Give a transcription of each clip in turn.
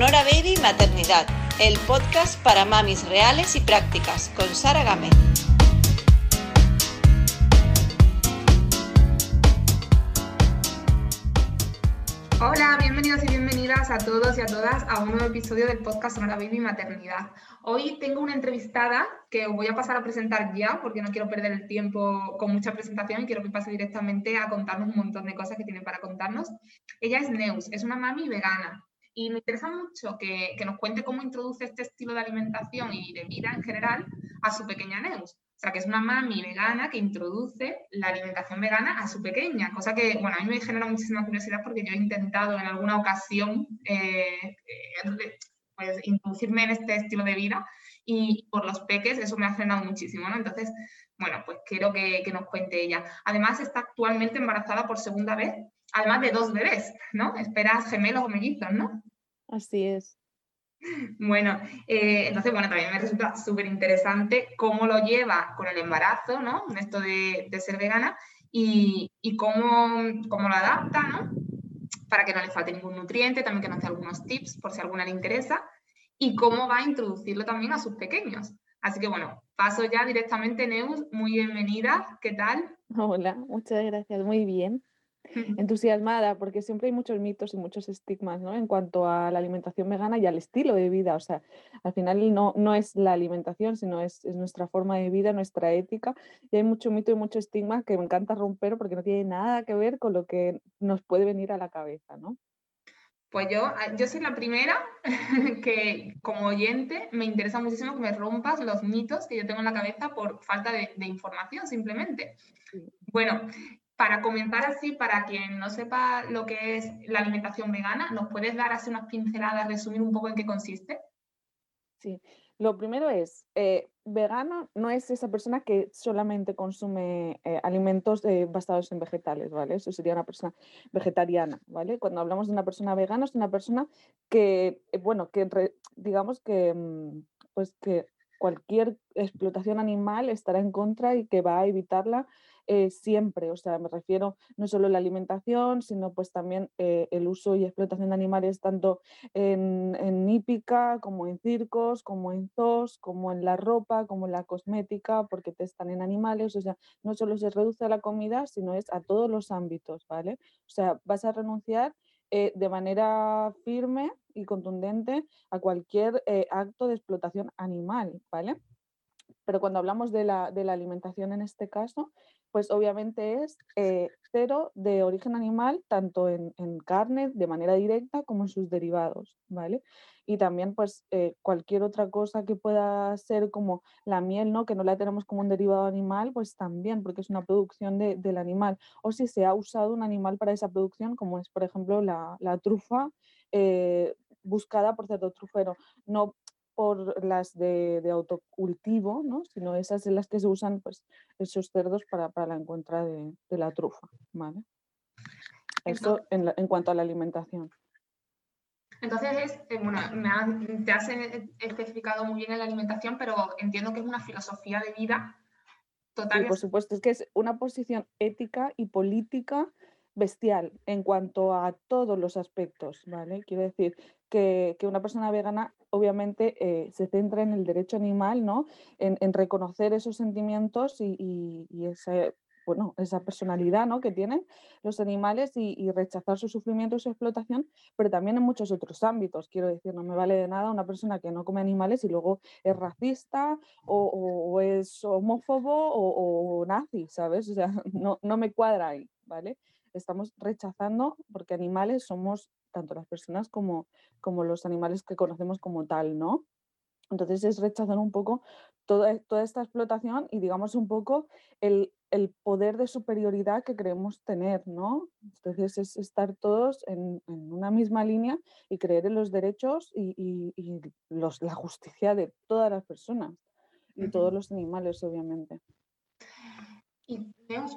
Sonora Baby Maternidad, el podcast para mamis reales y prácticas, con Sara Gámez. Hola, bienvenidos y bienvenidas a todos y a todas a un nuevo episodio del podcast Sonora Baby Maternidad. Hoy tengo una entrevistada que os voy a pasar a presentar ya porque no quiero perder el tiempo con mucha presentación y quiero que pase directamente a contarnos un montón de cosas que tiene para contarnos. Ella es Neus, es una mami vegana y me interesa mucho que, que nos cuente cómo introduce este estilo de alimentación y de vida en general a su pequeña Neus. O sea, que es una mami vegana que introduce la alimentación vegana a su pequeña, cosa que, bueno, a mí me genera muchísima curiosidad porque yo he intentado en alguna ocasión eh, eh, pues, introducirme en este estilo de vida y por los peques eso me ha frenado muchísimo, ¿no? Entonces, bueno, pues quiero que, que nos cuente ella. Además, está actualmente embarazada por segunda vez, además de dos bebés, ¿no? Esperas gemelos o mellizos, ¿no? Así es. Bueno, eh, entonces, bueno, también me resulta súper interesante cómo lo lleva con el embarazo, ¿no? Esto de, ser vegana y, cómo, cómo, lo adapta, ¿no? Para que no le falte ningún nutriente, también que nos dé algunos tips por si alguna le interesa y cómo va a introducirlo también a sus pequeños. Así que bueno, paso ya directamente, Neus, muy bienvenida, ¿qué tal? Hola, muchas gracias, muy bien entusiasmada porque siempre hay muchos mitos y muchos estigmas ¿no? en cuanto a la alimentación vegana y al estilo de vida. O sea, al final no, no es la alimentación, sino es, es, nuestra forma de vida, nuestra ética. Y hay mucho mito y mucho estigma que me encanta romper porque no tiene nada que ver con lo que nos puede venir a la cabeza. ¿no? Pues yo, ah, yo soy la primera que como oyente me interesa muchísimo que me rompas los mitos que yo tengo en la cabeza por falta de, de información simplemente. Bueno, para comenzar así, para quien no sepa lo que es la alimentación vegana, ¿nos puedes dar así unas pinceladas, resumir un poco en qué consiste? Sí, lo primero es, eh, vegano no es esa persona que solamente consume eh, alimentos eh, basados en vegetales, ¿vale? Eso sería una persona vegetariana, ¿vale? Cuando hablamos de una persona vegana es una persona que, bueno, que digamos que, mm, pues que cualquier explotación animal estará en contra y que va a evitarla eh, siempre, o sea, me refiero no solo a la alimentación, sino pues también eh, el uso y explotación de animales tanto en, en, hípica como en circos, como en zoos, como en la ropa, como en la cosmética, porque testan en animales, o sea, no solo se reduce a la comida, sino es a todos los ámbitos, ¿vale? O sea, vas a renunciar eh, de manera firme y contundente a cualquier acto de explotación animal, ¿vale? Pero cuando hablamos de la, de la alimentación en este caso, pues obviamente es eh, cero de origen animal, tanto en, carne de manera directa como en sus derivados, ¿vale? Y también pues eh, cualquier otra cosa que pueda ser como la miel, ¿no? Que no la tenemos como un derivado animal, pues también, porque es una producción del animal. O si se ha usado un animal para esa producción, como es por ejemplo la, trufa. Eh, buscada por cerdo trufero. No, por las de, autocultivo, ¿no? sino esas en las que se usan pues, esos cerdos para, para la encuentra de, la trufa. ¿vale? Esto en, en, cuanto a la alimentación. Entonces, eh, bueno, me te has especificado muy bien en la alimentación, pero entiendo que es una filosofía de vida total. Sí, por supuesto, es que es una posición ética y política bestial en cuanto a todos los aspectos, ¿vale? Quiero decir que, una persona vegana obviamente eh, se centra en el derecho animal, ¿no? En, reconocer esos sentimientos y, bueno, esa personalidad ¿no? que tienen los animales y, rechazar su sufrimiento y su explotación, pero también en muchos otros ámbitos. Quiero decir, no me vale de nada una persona que no come animales y luego es racista o, es homófobo o, o, nazi, ¿sabes? O sea, no, no me cuadra ahí, ¿vale? Estamos rechazando porque animales somos tanto las personas como, como los animales que conocemos como tal, ¿no? Entonces es rechazar un poco toda, toda esta explotación y digamos un poco el, poder de superioridad que creemos tener, ¿no? Entonces es estar todos en, una misma línea y creer en los derechos y, los, la justicia de todas las personas y todos los animales, obviamente. Y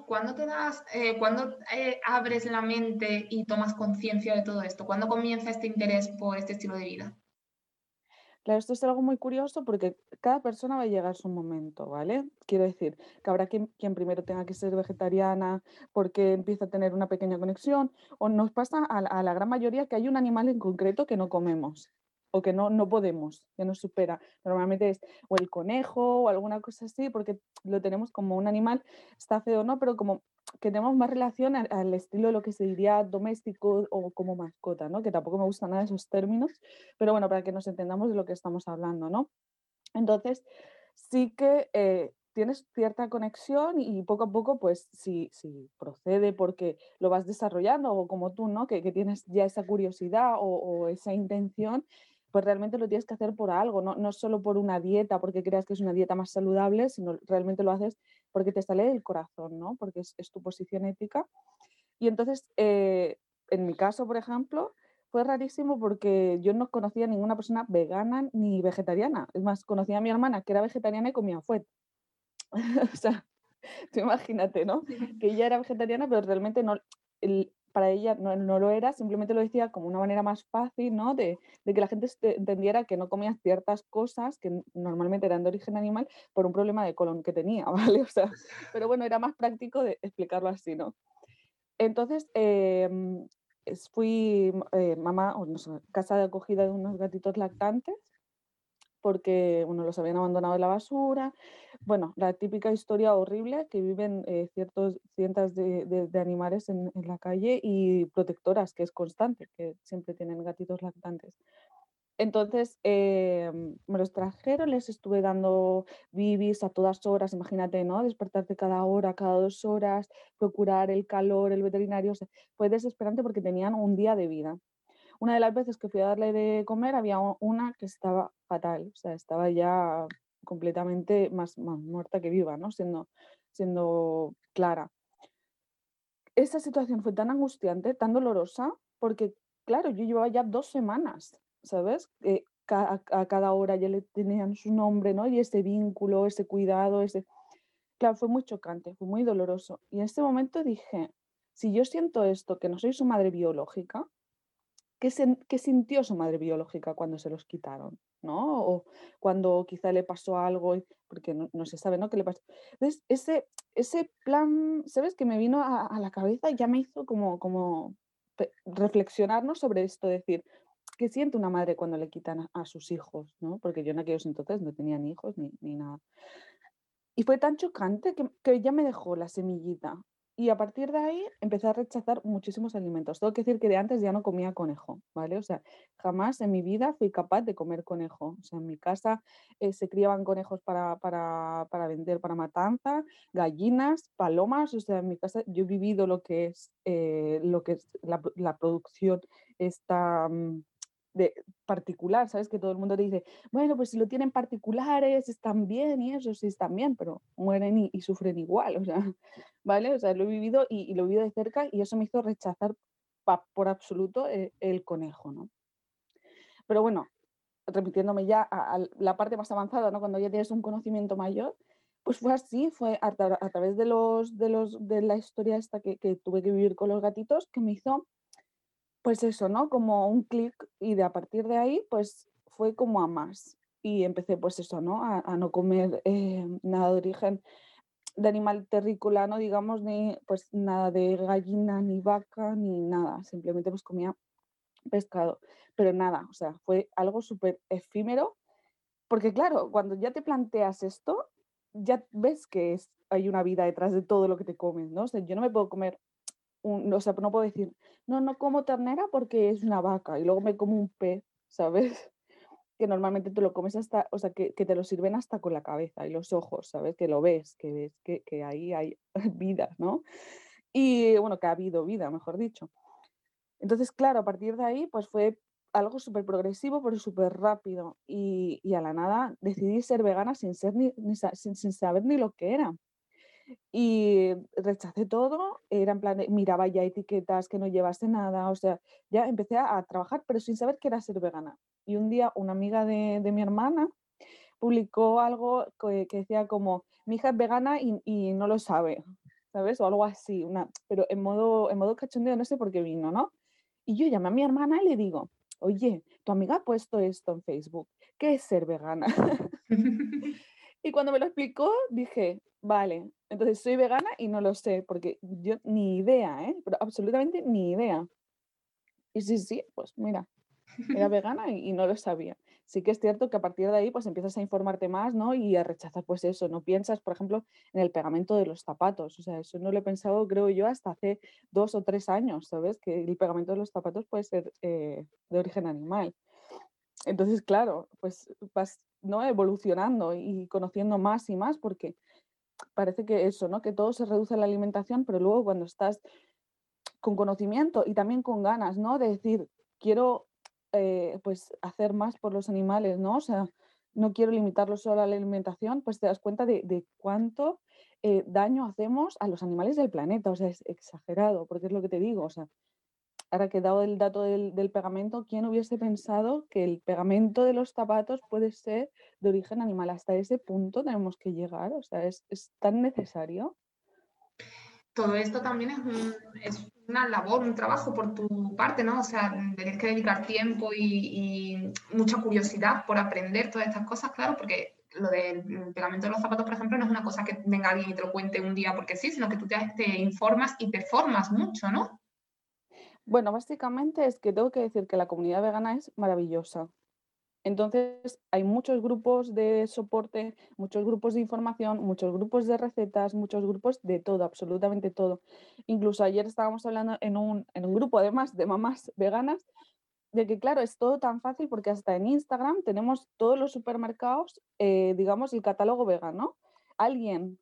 ¿cuándo te das, eh, cuándo eh, abres la mente y tomas conciencia de todo esto? ¿Cuándo comienza este interés por este estilo de vida? Claro, esto es algo muy curioso porque cada persona va a llegar a su momento, ¿vale? Quiero decir que habrá quien, primero tenga que ser vegetariana porque empieza a tener una pequeña conexión, o nos pasa a, la gran mayoría que hay un animal en concreto que no comemos, o que no, no podemos, que nos supera. Normalmente es o el conejo o alguna cosa así, porque lo tenemos como un animal, está feo, ¿no? Pero como que tenemos más relación al, estilo de lo que se diría doméstico o como mascota, ¿no? Que tampoco me gustan nada esos términos, pero bueno, para que nos entendamos de lo que estamos hablando, ¿no? Entonces, sí que eh, tienes cierta conexión y poco a poco, pues si, si procede porque lo vas desarrollando o como tú, ¿no? Que, que tienes ya esa curiosidad o, o, esa intención, pues realmente lo tienes que hacer por algo, ¿no? no solo por una dieta, porque creas que es una dieta más saludable, sino realmente lo haces porque te sale del corazón, ¿no? Porque es, es tu posición ética. Y entonces, eh, en mi caso, por ejemplo, fue rarísimo porque yo no conocía a ninguna persona vegana ni vegetariana. Es más, conocía a mi hermana que era vegetariana y comía fuet. o sea, tú imagínate, ¿no? Que ella era vegetariana, pero realmente no, el, para ella no, no, lo era, simplemente lo decía como una manera más fácil, ¿no? De, que la gente entendiera que no comía ciertas cosas que normalmente eran de origen animal por un problema de colon que tenía, ¿vale? O sea, pero bueno, era más práctico de explicarlo así, ¿no? Entonces, eh, fui eh, mamá, o no sé, casa de acogida de unos gatitos lactantes porque uno los habían abandonado en la basura. Bueno, la típica historia horrible que viven eh, ciertos, cientos de, de, de animales en, en, la calle y protectoras, que es constante, que siempre tienen gatitos lactantes. Entonces eh, me los trajeron, les estuve dando bibis a todas horas, imagínate, ¿no? Despertarte cada hora, cada dos horas, procurar el calor, el veterinario. O sea, fue desesperante porque tenían un día de vida. Una de las veces que fui a darle de comer había una que estaba fatal, o sea, estaba ya completamente más, más muerta que viva, ¿no? Siendo, siendo clara. Esa situación fue tan angustiante, tan dolorosa, porque, claro, yo llevaba ya dos semanas ¿sabes? Eh, a, cada hora ya le tenían su nombre, ¿no? Y ese vínculo, ese cuidado, ese... Claro, fue muy chocante, fue muy doloroso. Y en este momento dije, si yo siento esto, que no soy su madre biológica, ¿qué, se, qué sintió su madre biológica cuando se los quitaron? ¿no? O cuando quizá le pasó algo, porque no, se sabe, ¿no? ¿Qué le pasó? Ese, ese plan, ¿sabes? Que me vino a, la cabeza ya me hizo como, como sobre esto, decir, ¿qué siente una madre cuando le quitan a, a, sus hijos? ¿no? Porque yo en aquellos entonces no tenía ni hijos ni, ni nada. Y fue tan chocante que, que, ya me dejó la semillita. Y a partir de ahí empecé a rechazar muchísimos alimentos. Tengo que decir que de antes ya no comía conejo, ¿vale? O sea, jamás en mi vida fui capaz de comer conejo. O sea, en mi casa eh, se criaban conejos para, para, para, vender, para matanza, gallinas, palomas. O sea, en mi casa yo he vivido lo que es, eh, lo que es la, la producción esta... Um, de particular, ¿sabes? Que todo el mundo te dice, bueno, pues si lo tienen particulares, están bien y eso sí están bien, pero mueren y, sufren igual, o sea, ¿vale? O sea, lo he vivido y, lo he vivido de cerca y eso me hizo rechazar por absoluto el, eh, el, conejo, ¿no? Pero bueno, repitiéndome ya a, la parte más avanzada, ¿no? Cuando ya tienes un conocimiento mayor, pues fue así, fue a, través de, los, de, los, de la historia esta que tuve que vivir con los gatitos que me hizo pues eso, ¿no? Como un clic y de a partir de ahí, pues fue como a más. Y empecé, pues eso, ¿no? A, no comer eh, nada de origen de animal terrícola, digamos, ni pues nada de gallina, ni vaca, ni nada. Simplemente pues comía pescado. Pero nada, o sea, fue algo súper efímero. Porque claro, cuando ya te planteas esto, ya ves que es, hay una vida detrás de todo lo que te comes, ¿no? O sea, yo no me puedo comer no puedo decir, no, no como ternera porque es una vaca y luego me como un pez, ¿sabes? Que normalmente te lo comes hasta, o sea, que, que te lo sirven hasta con la cabeza y los ojos, ¿sabes? Que lo ves, que ves que, que ahí hay vida, ¿no? Y bueno, que ha habido vida, mejor dicho. Entonces, claro, a partir de ahí, pues fue algo súper progresivo, pero súper rápido. Y, y, a la nada decidí ser vegana sin, ni sin, sin, saber ni lo que era. Y rechacé todo, era en plan, miraba ya etiquetas que no llevase nada, o sea, ya empecé a, a trabajar, pero sin saber qué era ser vegana. Y un día una amiga de, de mi hermana publicó algo que, que, decía como, mi hija es vegana y, y, no lo sabe, ¿sabes? O algo así, una, pero en modo, en modo cachondeo, no sé por qué vino, ¿no? Y yo llamé a mi hermana y le digo, oye, tu amiga ha puesto esto en Facebook, ¿qué es ser vegana? y cuando me lo explicó, dije, vale, entonces soy vegana y no lo sé, porque yo ni idea, ¿eh? Pero absolutamente ni idea. Y sí, sí, pues mira. Era vegana y, no lo sabía. Sí que es cierto que a partir de ahí pues empiezas a informarte más, ¿no? Y a rechazar pues eso. No piensas, por ejemplo, en el pegamento de los zapatos. O sea, eso no lo he pensado, creo yo, hasta hace dos o tres años, ¿sabes? Que el pegamento de los zapatos puede ser eh, de origen animal. Entonces, claro, pues vas ¿no? evolucionando y conociendo más y más porque parece que eso, ¿no? Que todo se reduce a la alimentación, pero luego cuando estás con conocimiento y también con ganas, ¿no? De decir, quiero eh, pues hacer más por los animales, ¿no? O sea, no quiero limitarlo solo a la alimentación, pues te das cuenta de, cuánto eh, daño hacemos a los animales del planeta. O sea, es exagerado, porque es lo que te digo. O sea, ahora que he dado el dato del, pegamento, ¿quién hubiese pensado que el pegamento de los zapatos puede ser de origen animal? Hasta ese punto tenemos que llegar, o sea, es, tan necesario. Todo esto también es, una labor, un trabajo por tu parte, ¿no? O sea, tienes que dedicar tiempo y, mucha curiosidad por aprender todas estas cosas, claro, porque lo del pegamento de los zapatos, por ejemplo, no es una cosa que venga alguien y te lo cuente un día porque sí, sino que tú te informas y te formas mucho, ¿no? Bueno, básicamente es que tengo que decir que la comunidad vegana es maravillosa. Entonces, hay muchos grupos de soporte, muchos grupos de información, muchos grupos de recetas, muchos grupos de todo, absolutamente todo. Incluso ayer estábamos hablando en un, en un grupo, además, de mamás veganas, de que, claro, es todo tan fácil porque hasta en Instagram tenemos todos los supermercados, eh, digamos, el catálogo vegano. Alguien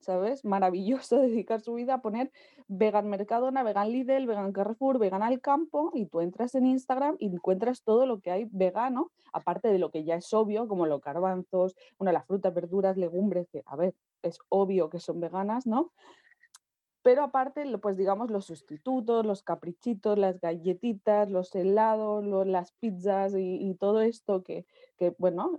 ¿sabes? Maravilloso dedicar su vida a poner vegan Mercadona, vegan Lidl, vegan Carrefour, vegan al campo y tú entras en Instagram y encuentras todo lo que hay vegano, aparte de lo que ya es obvio, como los garbanzos, una las frutas, verduras, legumbres, que a ver, es obvio que son veganas, ¿no? Pero aparte, pues digamos, los sustitutos, los caprichitos, las galletitas, los helados, las pizzas y, todo esto que, que, bueno,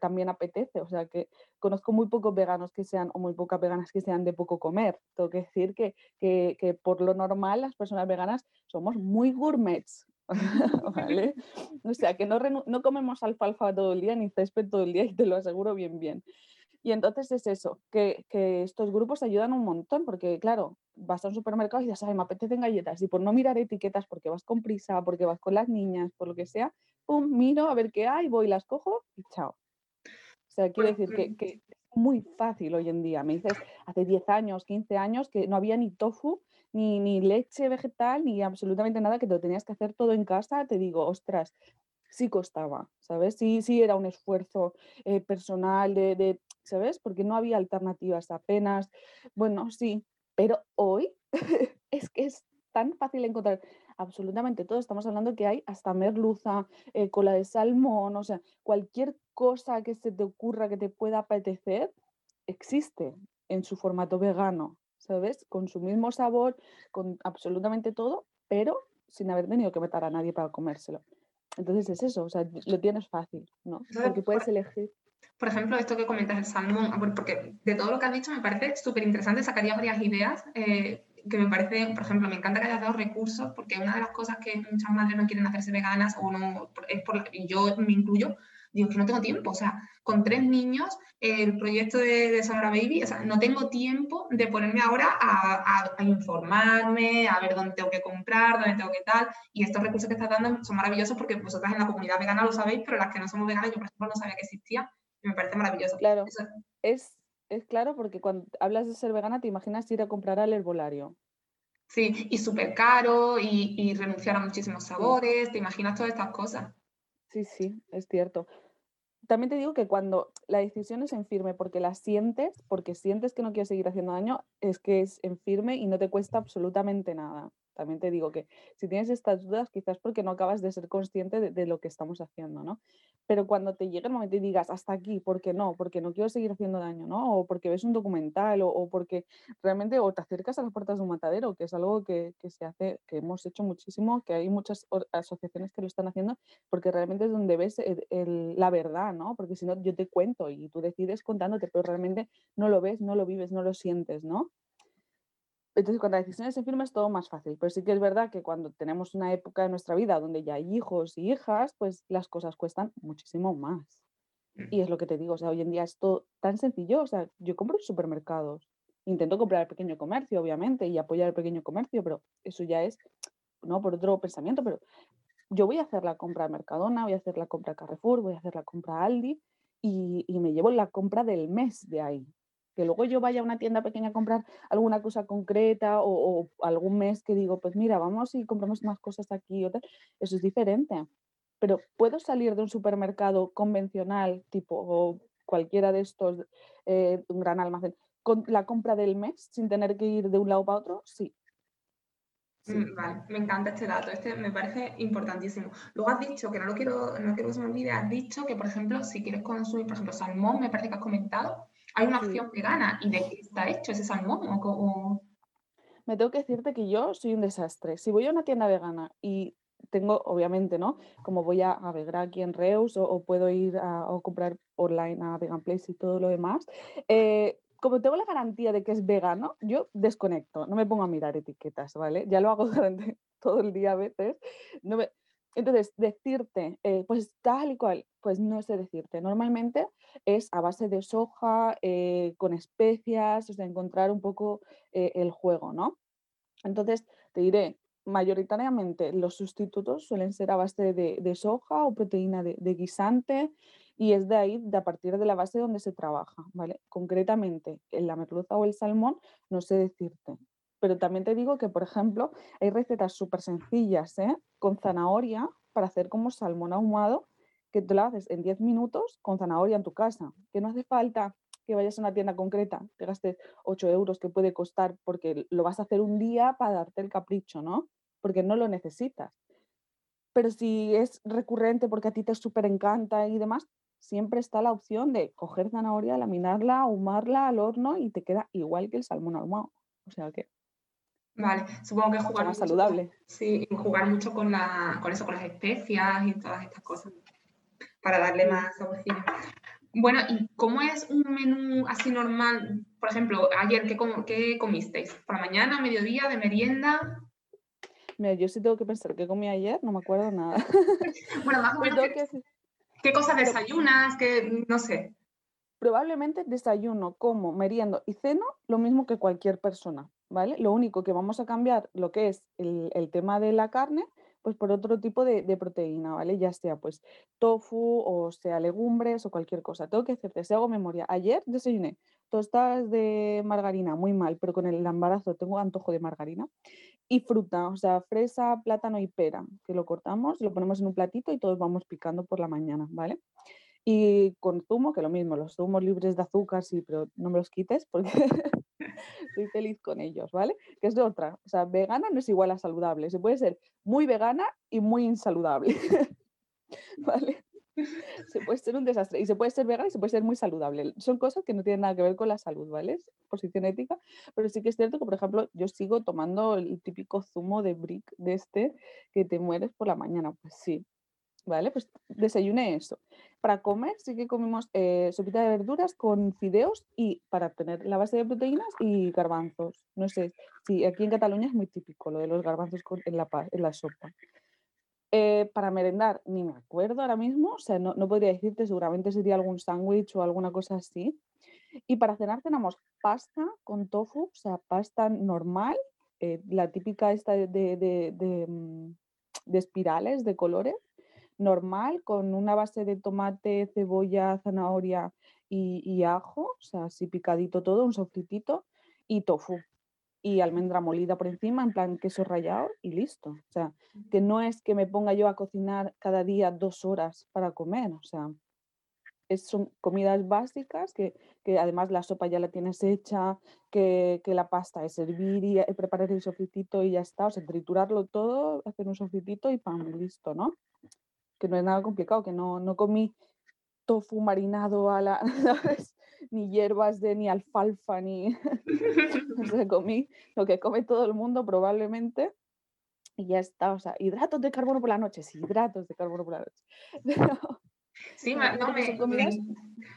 también apetece. O sea, que conozco muy pocos veganos que sean, o muy pocas veganas que sean de poco comer. Tengo que decir que, que, que por lo normal las personas veganas somos muy gourmets. ¿Vale? O sea, que no, no comemos alfalfa todo el día ni césped todo el día y te lo aseguro bien, bien. Y entonces es eso, que, que, estos grupos ayudan un montón, porque claro, vas a un supermercado y dices, ay, me apetecen galletas, y por no mirar etiquetas, porque vas con prisa, porque vas con las niñas, por lo que sea, pum, miro a ver qué hay, voy, las cojo y chao. O sea, quiero decir que, que es muy fácil hoy en día. Me dices, hace 10 años, 15 años, que no había ni tofu, ni, ni leche vegetal, ni absolutamente nada, que te lo tenías que hacer todo en casa, te digo, ostras, sí costaba, ¿sabes? Sí, sí era un esfuerzo eh, personal de, de, ¿sabes? Porque no había alternativas apenas. Bueno, sí, pero hoy es que es tan fácil encontrar absolutamente todo. Estamos hablando que hay hasta merluza, eh, cola de salmón, o sea, cualquier cosa que se te ocurra que te pueda apetecer, existe en su formato vegano, ¿sabes? Con su mismo sabor, con absolutamente todo, pero sin haber tenido que meter a nadie para comérselo. Entonces es eso, o sea, lo tienes fácil, ¿no? Porque puedes elegir. Por ejemplo, esto que comentas, el salmón, porque de todo lo que has dicho me parece súper interesante, sacaría varias ideas eh, que me parece, por ejemplo, me encanta que hayas dado recursos, porque una de las cosas que muchas madres no quieren hacerse veganas, o no, es por, y yo me incluyo, digo que no tengo tiempo, o sea, con tres niños, el proyecto de, de Sonora Baby, o sea, no tengo tiempo de ponerme ahora a, a, informarme, a ver dónde tengo que comprar, dónde tengo que tal, y estos recursos que estás dando son maravillosos porque vosotras en la comunidad vegana lo sabéis, pero las que no somos veganas, yo por ejemplo no sabía que existía, y me parece maravilloso. Claro, es, es claro porque cuando hablas de ser vegana te imaginas ir a comprar al herbolario. Sí, y súper caro y, y renunciar a muchísimos sabores, te imaginas todas estas cosas. Sí, sí, es cierto. También te digo que cuando la decisión es en firme porque la sientes, porque sientes que no quieres seguir haciendo daño, es que es en firme y no te cuesta absolutamente nada. También te digo que si tienes estas dudas, quizás porque no acabas de ser consciente de, lo que estamos haciendo, ¿no? Pero cuando te llegue el momento y digas, hasta aquí, ¿por qué no? Porque no quiero seguir haciendo daño, ¿no? O porque ves un documental o, porque realmente o te acercas a las puertas de un matadero, que es algo que, se hace, que hemos hecho muchísimo, que hay muchas asociaciones que lo están haciendo, porque realmente es donde ves la verdad, ¿no? Porque si no, yo te cuento y tú decides contándote, pero realmente no lo ves, no lo vives, no lo sientes, ¿no? Entonces, cuando la decisión es en firme es todo más fácil, pero sí que es verdad que cuando tenemos una época de nuestra vida donde ya hay hijos y hijas, pues las cosas cuestan muchísimo más. Y es lo que te digo, o sea, hoy en día es todo tan sencillo, o sea, yo compro en supermercados, intento comprar el pequeño comercio, obviamente, y apoyar el pequeño comercio, pero eso ya es, no, por otro pensamiento, pero yo voy a hacer la compra a Mercadona, voy a hacer la compra a Carrefour, voy a hacer la compra a Aldi y, y me llevo la compra del mes de ahí. Que luego yo vaya a una tienda pequeña a comprar alguna cosa concreta o, o algún mes que digo, pues mira, vamos y compramos más cosas aquí o tal, eso es diferente. Pero puedo salir de un supermercado convencional, tipo cualquiera de estos, eh, un gran almacén, con la compra del mes sin tener que ir de un lado para otro, sí. Mm, vale, me encanta este dato, este me parece importantísimo. Luego has dicho, que no lo quiero, no quiero que se me olvide, has dicho que, por ejemplo, si quieres consumir, por ejemplo, salmón, me parece que has comentado, hay una opción vegana. ¿Y de qué está hecho ese salmón? O, Me tengo que decirte que yo soy un desastre. Si voy a una tienda vegana y tengo, obviamente, ¿no? Como voy a, a ver aquí en Reus o, puedo ir a, comprar online a Vegan Place y todo lo demás, eh, como tengo la garantía de que es vegano, yo desconecto, no me pongo a mirar etiquetas, ¿vale? Ya lo hago durante todo el día a veces. No me... Entonces, decirte, eh, pues tal y cual, pues no sé decirte. Normalmente es a base de soja, eh, con especias, o sea, encontrar un poco eh, el juego, ¿no? Entonces, te diré, mayoritariamente los sustitutos suelen ser a base de, soja o proteína de, de guisante, y es de ahí, de a partir de la base donde se trabaja, ¿vale? Concretamente, en la merluza o el salmón, no sé decirte. Pero también te digo que, por ejemplo, hay recetas súper sencillas, ¿eh? Con zanahoria para hacer como salmón ahumado, que tú lo haces en 10 minutos con zanahoria en tu casa, que no hace falta que vayas a una tienda concreta, te gastes 8 euros que puede costar porque lo vas a hacer un día para darte el capricho, ¿no? Porque no lo necesitas. Pero si es recurrente porque a ti te súper encanta y demás, siempre está la opción de coger zanahoria, laminarla, ahumarla al horno y te queda igual que el salmón ahumado. O sea que. Vale, supongo que jugar. Más saludable. sí, jugar mucho con, la, con eso, con las especias y todas estas cosas para darle más saborcillo. Bueno, ¿y cómo es un menú así normal? Por ejemplo, ayer, ¿qué, qué comisteis? ¿Por la mañana, mediodía, de merienda? Mira, yo sí tengo que pensar qué comí ayer, no me acuerdo nada. bueno, más o menos. ¿Qué cosas desayunas? ¿Qué, no sé. Probablemente desayuno, como, meriendo y ceno lo mismo que cualquier persona, ¿vale? Lo único que vamos a cambiar lo que es el, tema de la carne, pues por otro tipo de, de, proteína, ¿vale? Ya sea pues tofu o sea legumbres o cualquier cosa. Tengo que hacerte, si hago memoria, ayer desayuné tostadas de margarina, muy mal, pero con el embarazo tengo antojo de margarina y fruta, o sea, fresa, plátano y pera, que lo cortamos, lo ponemos en un platito y todos vamos picando por la mañana, ¿vale? Y con zumo, que lo mismo, los zumos libres de azúcar, sí, pero no me los quites porque soy feliz con ellos, ¿vale? Que es de otra, o sea, vegana no es igual a saludable, se puede ser muy vegana y muy insaludable, ¿vale? se puede ser un desastre y se puede ser vegana y se puede ser muy saludable. Son cosas que no tienen nada que ver con la salud, ¿vale? Posición ética, pero sí que es cierto que, por ejemplo, yo sigo tomando el típico zumo de brick de este que te mueres por la mañana. Pues sí, ¿vale? Pues desayuné eso. Para comer sí que comimos eh, sopita de verduras con fideos y para tener la base de proteínas y garbanzos. No sé, si aquí en Cataluña es muy típico lo de los garbanzos en, la, en la sopa. Eh, para merendar, ni me acuerdo ahora mismo, o sea, no, no podría decirte, seguramente sería algún sándwich o alguna cosa así. Y para cenar tenemos pasta con tofu, o sea, pasta normal, eh, la típica esta de, de, de, mm, de, espirales, de colores, normal, con una base de tomate, cebolla, zanahoria y, y ajo, o sea, así picadito todo, un sofritito, y tofu y almendra molida por encima, en plan queso rallado y listo. O sea, que no es que me ponga yo a cocinar cada día dos horas para comer, o sea, son comidas básicas que, que, además la sopa ya la tienes hecha, que, que la pasta es servir y eh, preparar el sofritito y ya está, o sea, triturarlo todo, hacer un sofritito y pan, listo, ¿no? Que no es nada complicado, que no, no comí tofu marinado a la, ¿sabes? ni hierbas de ni alfalfa, ni comí lo que come todo el mundo probablemente. Y ya está, o sea, hidratos de carbono por la noche, sí, hidratos de carbono por la noche. sí, no, me,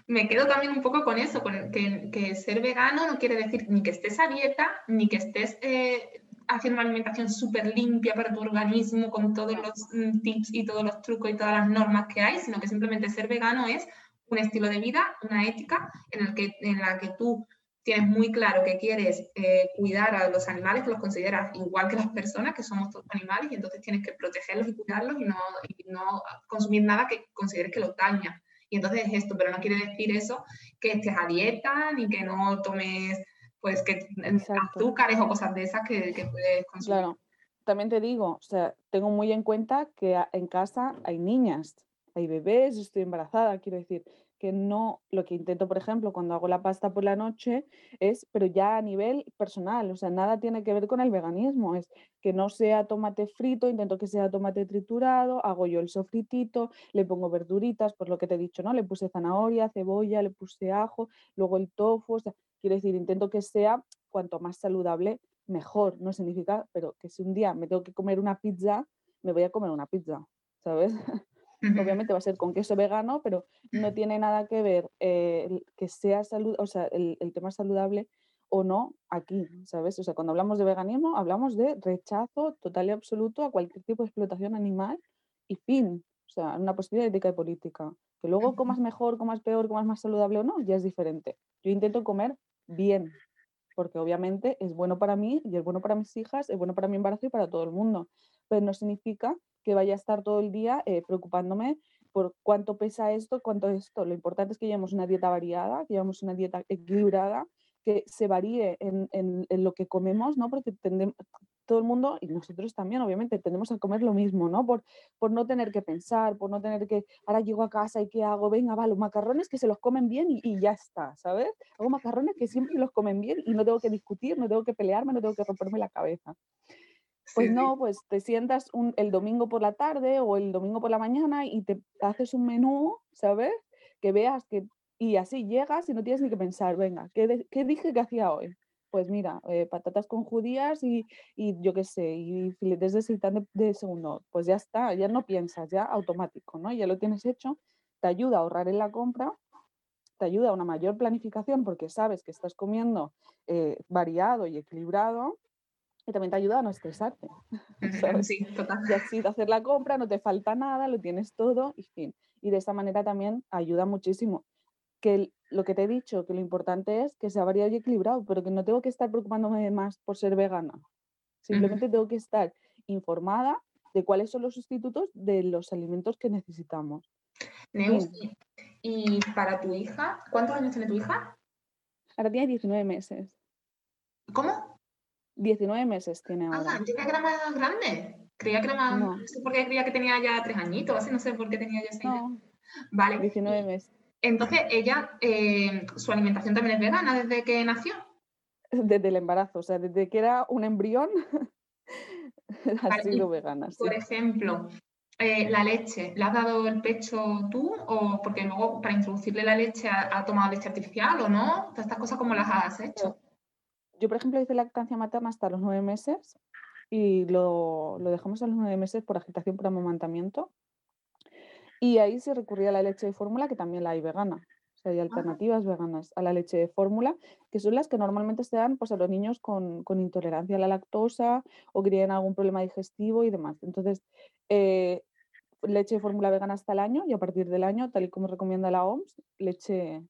me, quedo también un poco con eso, con que, que, ser vegano no quiere decir ni que estés a dieta, ni que estés eh, haciendo una alimentación súper limpia para tu organismo, con todos los mm, tips y todos los trucos y todas las normas que hay, sino que simplemente ser vegano es un estilo de vida, una ética en, el que, en la que tú tienes muy claro que quieres eh, cuidar a los animales, que los consideras igual que las personas, que somos todos animales, y entonces tienes que protegerlos y cuidarlos y no, y no consumir nada que consideres que los daña. Y entonces es esto, pero no quiere decir eso que estés a dieta ni que no tomes pues que azúcares o cosas de esas que, que puedes consumir. Claro, también te digo, o sea, tengo muy en cuenta que en casa hay niñas, hay bebés, estoy embarazada, quiero decir, que no, lo que intento, por ejemplo, cuando hago la pasta por la noche es, pero ya a nivel personal, o sea, nada tiene que ver con el veganismo, es que no sea tomate frito, intento que sea tomate triturado, hago yo el sofritito, le pongo verduritas, por lo que te he dicho, ¿no? Le puse zanahoria, cebolla, le puse ajo, luego el tofu, o sea, quiero decir, intento que sea cuanto más saludable, mejor, no significa, pero que si un día me tengo que comer una pizza, me voy a comer una pizza, ¿sabes? Obviamente va a ser con queso vegano, pero no tiene nada que ver eh, que sea salud, o sea, el, tema saludable o no aquí, ¿sabes? O sea, cuando hablamos de veganismo, hablamos de rechazo total y absoluto a cualquier tipo de explotación animal y fin. O sea, una posibilidad ética y política. Que luego comas mejor, comas peor, comas más saludable o no, ya es diferente. Yo intento comer bien, porque obviamente es bueno para mí y es bueno para mis hijas, es bueno para mi embarazo y para todo el mundo. Pero no significa que vaya a estar todo el día eh, preocupándome por cuánto pesa esto, cuánto esto. Lo importante es que llevemos una dieta variada, que llevemos una dieta equilibrada, que se varíe en, en, lo que comemos, ¿no? Porque todo el mundo, y nosotros también, obviamente, tendemos a comer lo mismo, ¿no? Por, por no tener que pensar, por no tener que, ahora llego a casa y ¿qué hago? Venga, va, los macarrones que se los comen bien y, y, ya está, ¿sabes? Hago macarrones que siempre los comen bien y no tengo que discutir, no tengo que pelearme, no tengo que romperme la cabeza. Pues no, pues te sientas un, el domingo por la tarde o el domingo por la mañana y te haces un menú, ¿sabes? Que veas que... Y así llegas y no tienes ni que pensar, venga, ¿qué, qué dije que hacía hoy? Pues mira, eh, patatas con judías y, y yo qué sé, y filetes de seitán de, segundo. Pues ya está, ya no piensas, ya automático, ¿no? Ya lo tienes hecho, te ayuda a ahorrar en la compra, te ayuda a una mayor planificación porque sabes que estás comiendo eh, variado y equilibrado y también te ayuda a no estresarte. Sí, total. Y así de hacer la compra, no te falta nada, lo tienes todo y fin. Y de esta manera también ayuda muchísimo. Que lo que te he dicho, que lo importante es que sea variado y equilibrado, pero que no tengo que estar preocupándome más por ser vegana. Simplemente tengo que estar informada de cuáles son los sustitutos de los alimentos que necesitamos. Neus, y para tu hija, ¿cuántos años tiene tu hija? Ahora tiene 19 meses. ¿Cómo? 19 meses tiene ahora. Ah, creía que era más grande. Creía que era más. No. sé por qué creía que tenía ya tres añitos, así no sé por qué tenía ya seis. No. Vale. 19 meses. Entonces, ella, eh, su alimentación también es vegana desde que nació. Desde el embarazo, o sea, desde que era un embrión, ha sido vegana. Por ejemplo, eh, la leche, ¿le has dado el pecho tú? O porque luego para introducirle la leche ha, ha tomado leche artificial o no? Todas estas cosas, ¿cómo las has hecho? Yo, por ejemplo, hice lactancia materna hasta los nueve meses y lo, lo dejamos a los nueve meses por agitación por amamantamiento. Y ahí se recurría a la leche de fórmula, que también la hay vegana. O sea, hay alternativas veganas a la leche de fórmula, que son las que normalmente se dan pues, a los niños con, con intolerancia a la lactosa o que tienen algún problema digestivo y demás. Entonces, eh, leche de fórmula vegana hasta el año y a partir del año, tal y como recomienda la OMS, leche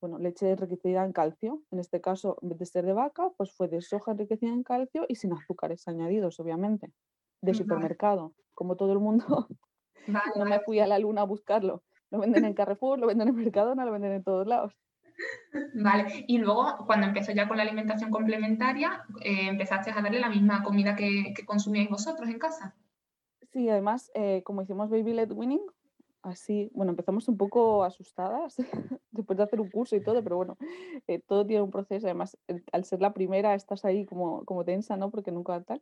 bueno, leche enriquecida en calcio. En este caso, en vez de ser de vaca, pues fue de soja enriquecida en calcio y sin azúcares añadidos, obviamente, de supermercado, como todo el mundo. No me fui a la luna a buscarlo. Lo venden en Carrefour, lo venden en Mercadona, lo venden en todos lados. Vale, y luego cuando empezó ya con la alimentación complementaria, eh, empezaste a darle la misma comida que, consumíais vosotros en casa. Sí, además, eh, como hicimos Baby Led Winning, así, bueno, empezamos un poco asustadas después de hacer un curso y todo, pero bueno, eh, todo tiene un proceso, además, al ser la primera estás ahí como, como tensa, ¿no? Porque nunca tal.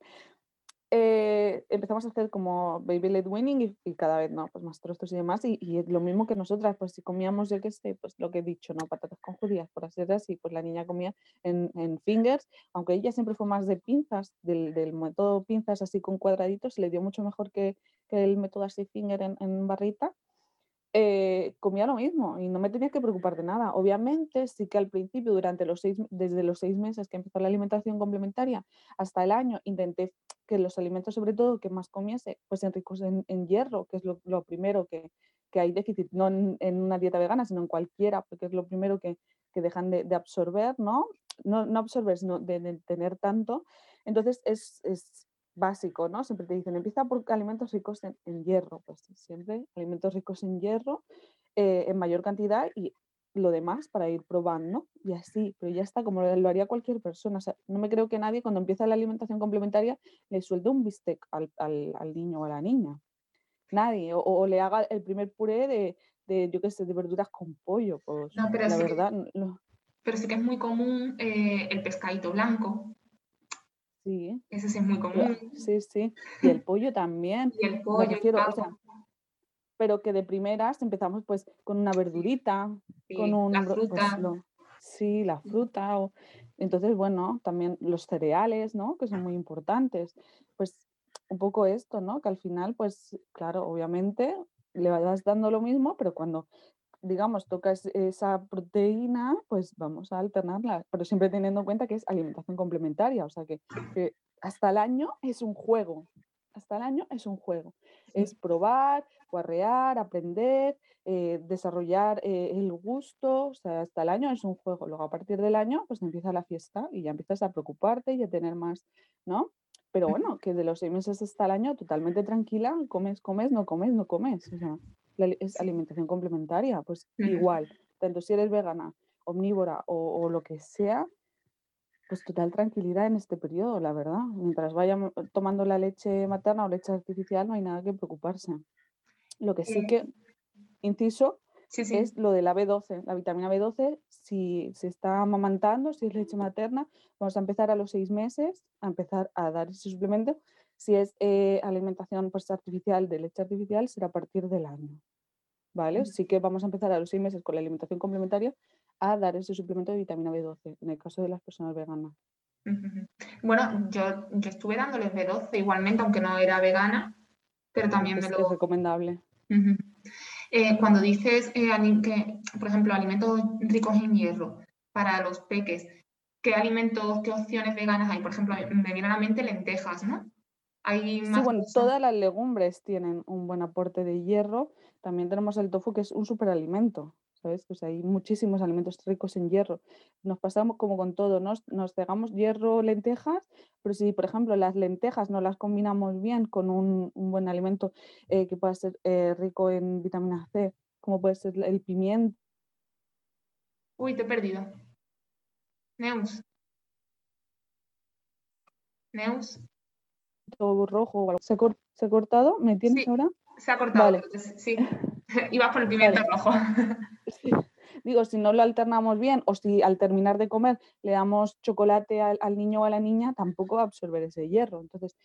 Eh, empezamos a hacer como baby led winning y, cada vez no, pues más trozos y demás. Y, y, lo mismo que nosotras, pues si comíamos, yo qué sé, pues lo que he dicho, ¿no? Patatas con judías, por así así, pues la niña comía en, en, fingers, aunque ella siempre fue más de pinzas, del, del, método pinzas así con cuadraditos, le dio mucho mejor que, que el método así finger en barrita. Eh, comía lo mismo y no me tenía que preocupar de nada. Obviamente, sí que al principio, durante los seis, desde los seis meses que empezó la alimentación complementaria hasta el año, intenté que los alimentos, sobre todo, que más comiese, pues ricos en, hierro, que es lo, primero que, que hay déficit, no en, una dieta vegana, sino en cualquiera, porque es lo primero que, dejan de, absorber, ¿no? ¿no? No absorber, sino de, tener tanto. Entonces es, básico, ¿no? Siempre te dicen, empieza por alimentos ricos en, hierro, pues siempre alimentos ricos en hierro eh, en mayor cantidad y lo demás para ir probando y así, pero ya está, como lo haría cualquier persona. no me creo que nadie cuando empieza la alimentación complementaria le suelte un bistec al, niño o a la niña. Nadie. O, le haga el primer puré de, de yo qué sé, de verduras con pollo. Pues, no, pero la sí verdad. Que, Pero sí que es muy común eh, el pescadito blanco. Sí. Ese sí es muy común. Sí, sí. Y el pollo también. Y el pollo pero que de primeras empezamos pues con una verdurita, con un... La pues, fruta. sí, la fruta. O, entonces, bueno, también los cereales, ¿no? Que son muy importantes. Pues un poco esto, ¿no? Que al final, pues claro, obviamente le vas dando lo mismo, pero cuando digamos, tocas esa proteína, pues vamos a alternarla, pero siempre teniendo en cuenta que es alimentación complementaria, o sea que, que hasta el año es un juego, hasta el año es un juego, es probar, guarrear, aprender, eh, desarrollar eh, el gusto, o sea, hasta el año es un juego. Luego a partir del año pues empieza la fiesta y ya empiezas a preocuparte y a tener más, ¿no? Pero bueno, que de los seis meses hasta el año totalmente tranquila, comes, comes, no comes, no comes. O sea, es alimentación complementaria, pues igual, tanto si eres vegana, omnívora o, o lo que sea, pues total tranquilidad en este periodo, la verdad. Mientras vaya tomando la leche materna o leche artificial, no hay nada que preocuparse. Lo que sí eh, que, inciso, es lo de la B12. La vitamina B12, si se está amamantando, si es leche materna, vamos a empezar a los seis meses a empezar a dar ese suplemento. Si es eh, alimentación pues, artificial de leche artificial, será a partir del año. ¿Vale? Sí que vamos a empezar a los seis meses con la alimentación complementaria a dar ese suplemento de vitamina B12, en el caso de las personas veganas. Bueno, yo, yo estuve dándoles B12 igualmente, aunque no era vegana, pero también me lo... Es recomendable. Eh, cuando dices eh, que, por ejemplo, alimentos ricos en hierro para los peques, ¿qué alimentos, qué opciones veganas hay? Por ejemplo, me viene a la mente lentejas, ¿no? Hay sí, bueno, todas las legumbres tienen un buen aporte de hierro. También tenemos el tofu, que es un superalimento. ¿sabes? Pues hay muchísimos alimentos ricos en hierro. Nos pasamos como con todo, nos, nos cegamos hierro, lentejas, pero si, por ejemplo, las lentejas no las combinamos bien con un, buen alimento eh, que pueda ser eh, rico en vitamina C, como puede ser el pimiento. Uy, te he perdido. Neus. Neus. Rojo. ¿Se, ¿Se ha cortado? ¿Me tienes ahora? Se ha cortado, vale. sí. Ibas por el pimiento rojo. Digo, si no lo alternamos bien o si al terminar de comer le damos chocolate al, niño o a la niña, tampoco va a absorber ese hierro. Entonces,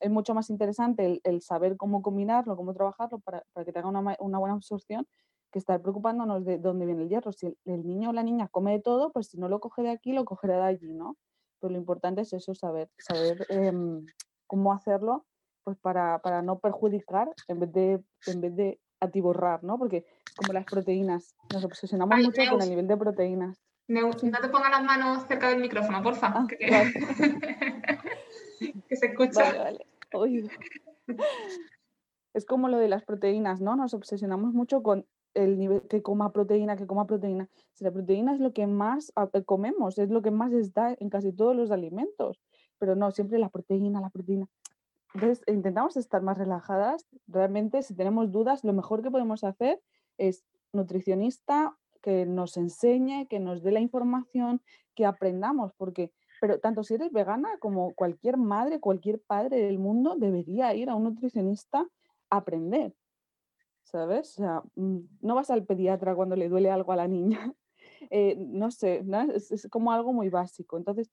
es mucho más interesante el, saber cómo combinarlo, cómo trabajarlo para, que tenga una, buena absorción que estar preocupándonos de dónde viene el hierro. Si el, niño o la niña come de todo, pues si no lo coge de aquí, lo cogerá de allí, ¿no? Pero lo importante es eso, saber, saber em, cómo hacerlo pues para, para, no perjudicar en vez de, en vez de atiborrar, ¿no? Porque como las proteínas, nos obsesionamos mucho con el nivel de proteínas. Neus, no te pongas las manos cerca del micrófono, porfa. Ah, que, que, se escucha. Es como lo de las proteínas, ¿no? Nos obsesionamos mucho con el nivel que coma proteína, que coma proteína. Si la proteína es lo que más eh, comemos, es lo que más está en casi todos los alimentos. Pero no, siempre la proteína, la proteína. Entonces, intentamos estar más relajadas. Realmente, si tenemos dudas, lo mejor que podemos hacer es nutricionista que nos enseñe, que nos dé la información, que aprendamos, porque, pero tanto si eres vegana como cualquier madre, cualquier padre del mundo debería ir a un nutricionista a aprender, ¿sabes? O sea, mm, no vas al pediatra cuando le duele algo a la niña, eh, no sé, Es, es, como algo muy básico. Entonces,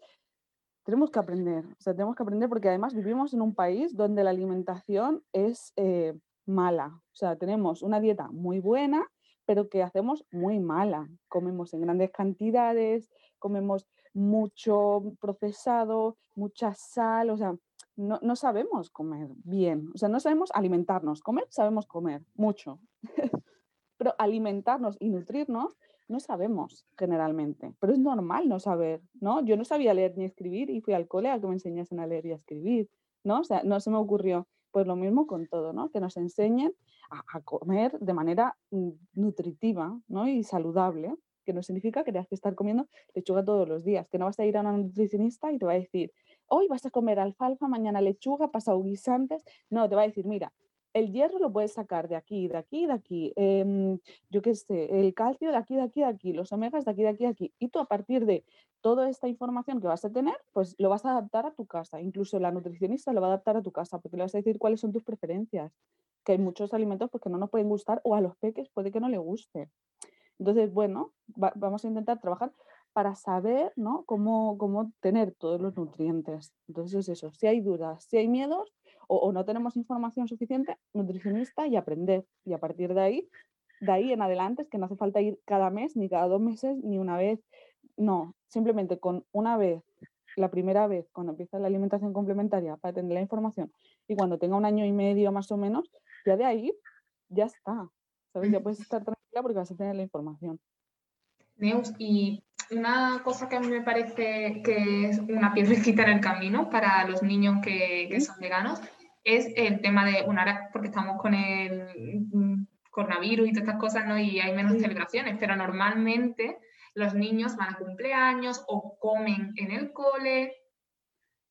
tenemos que aprender, o sea, tenemos que aprender porque además vivimos en un país donde la alimentación es eh, mala, o sea, tenemos una dieta muy buena, pero que hacemos muy mala. Comemos en grandes cantidades, comemos mucho procesado, mucha sal, o sea, no, no sabemos comer bien, o sea, no sabemos alimentarnos, comer sabemos comer mucho, pero alimentarnos y nutrirnos no sabemos generalmente, pero es normal no saber, ¿no? Yo no sabía leer ni escribir y fui al cole a que me enseñasen a leer y a escribir, ¿no? O sea, no se me ocurrió. Pues lo mismo con todo, ¿no? Que nos enseñen a, comer de manera mm, nutritiva ¿no? y saludable, que no significa que tengas que estar comiendo lechuga todos los días, que no vas a ir a una nutricionista y te va a decir, hoy vas a comer alfalfa, mañana lechuga, pasado guisantes. No, te va a decir, mira, el hierro lo puedes sacar de aquí, de aquí, de aquí. Em, yo qué sé, el calcio de aquí, de aquí, de aquí, los omegas de aquí, de aquí, de aquí. Y tú a partir de toda esta información que vas a tener, pues lo vas a adaptar a tu casa. Incluso la nutricionista lo va a adaptar a tu casa porque le vas a decir cuáles son tus preferencias. Que hay muchos alimentos pues, que no nos pueden gustar o a los peques puede que no le guste. Entonces, bueno, vamos a intentar trabajar para saber ¿no? cómo, cómo tener todos los nutrientes. Entonces es eso, si hay dudas, si hay miedos, o, no tenemos información suficiente, nutricionista y aprender. Y a partir de ahí, de ahí en adelante es que no hace falta ir cada mes, ni cada dos meses, ni una vez. No, simplemente con una vez, la primera vez, cuando empieza la alimentación complementaria para tener la información y cuando tenga un año y medio más o menos, ya de ahí ya está. ¿sabes? Ya puedes estar tranquila porque vas a tener la información. Neus, y una cosa que a mí me parece que es una piedrecita en el camino para los niños que, que son veganos es el tema de, bueno, ahora porque estamos con el mm, coronavirus y todas estas cosas, ¿no? Y hay menos celebraciones, pero normalmente los niños van a cumpleaños o comen en el cole.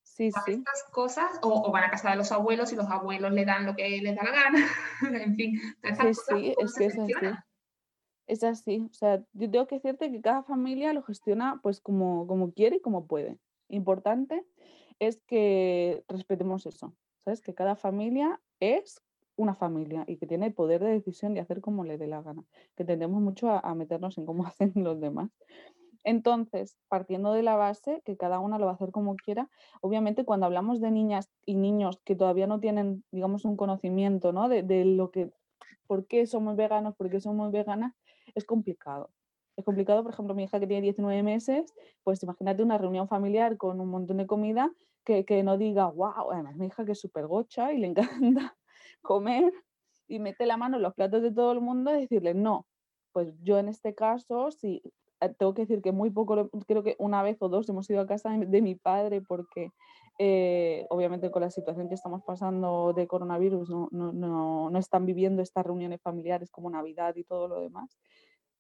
Sí, sí. Estas cosas, o, van a casa de los abuelos y los abuelos le dan lo que les da la gana. en fin, todas estas sí, sí, es que es así. Es así. O sea, yo tengo que decirte que cada familia lo gestiona pues como, como quiere y como puede. Importante es que respetemos eso. ¿Sabes? Que cada familia es una familia y que tiene el poder de decisión de hacer como le dé la gana. Que tendemos mucho a, meternos en cómo hacen los demás. Entonces, partiendo de la base, que cada una lo va a hacer como quiera, obviamente cuando hablamos de niñas y niños que todavía no tienen, digamos, un conocimiento ¿no? de, de lo que, por qué somos veganos, por qué somos veganas, es complicado. Es complicado, por ejemplo, mi hija que tiene 19 meses, pues imagínate una reunión familiar con un montón de comida que, no diga, wow, además mi hija que es súper gocha y le encanta comer y mete la mano en los platos de todo el mundo y decirle, no, pues yo en este caso, sí, eh, tengo que decir que muy poco, creo que una vez o dos hemos ido a casa de, mi padre porque eh, obviamente con la situación que estamos pasando de coronavirus no, no, no, no, están viviendo estas reuniones familiares como Navidad y todo lo demás.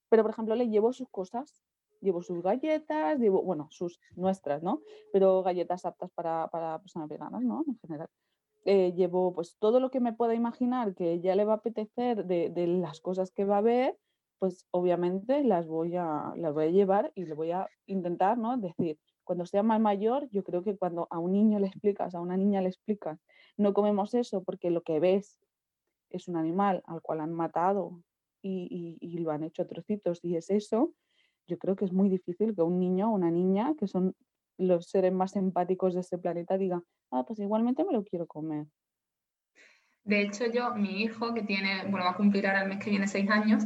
Pero, por ejemplo, le llevo sus cosas, llevo sus galletas, llevo, bueno, sus nuestras, ¿no? Pero galletas aptas para, para personas veganas, ¿no? En general. Eh, llevo pues todo lo que me pueda imaginar que ya le va a apetecer de, de, las cosas que va a ver, pues obviamente las voy, a, las voy a llevar y le voy a intentar, ¿no? Decir, cuando sea más mayor, yo creo que cuando a un niño le explicas, a una niña le explicas, no comemos eso porque lo que ves es un animal al cual han matado y, lo han hecho a trocitos y es eso, yo creo que es muy difícil que un niño o una niña, que son los seres más empáticos de este planeta, diga, ah, pues igualmente me lo quiero comer. De hecho, yo, mi hijo, que tiene, bueno, va a cumplir ahora el mes que viene seis años,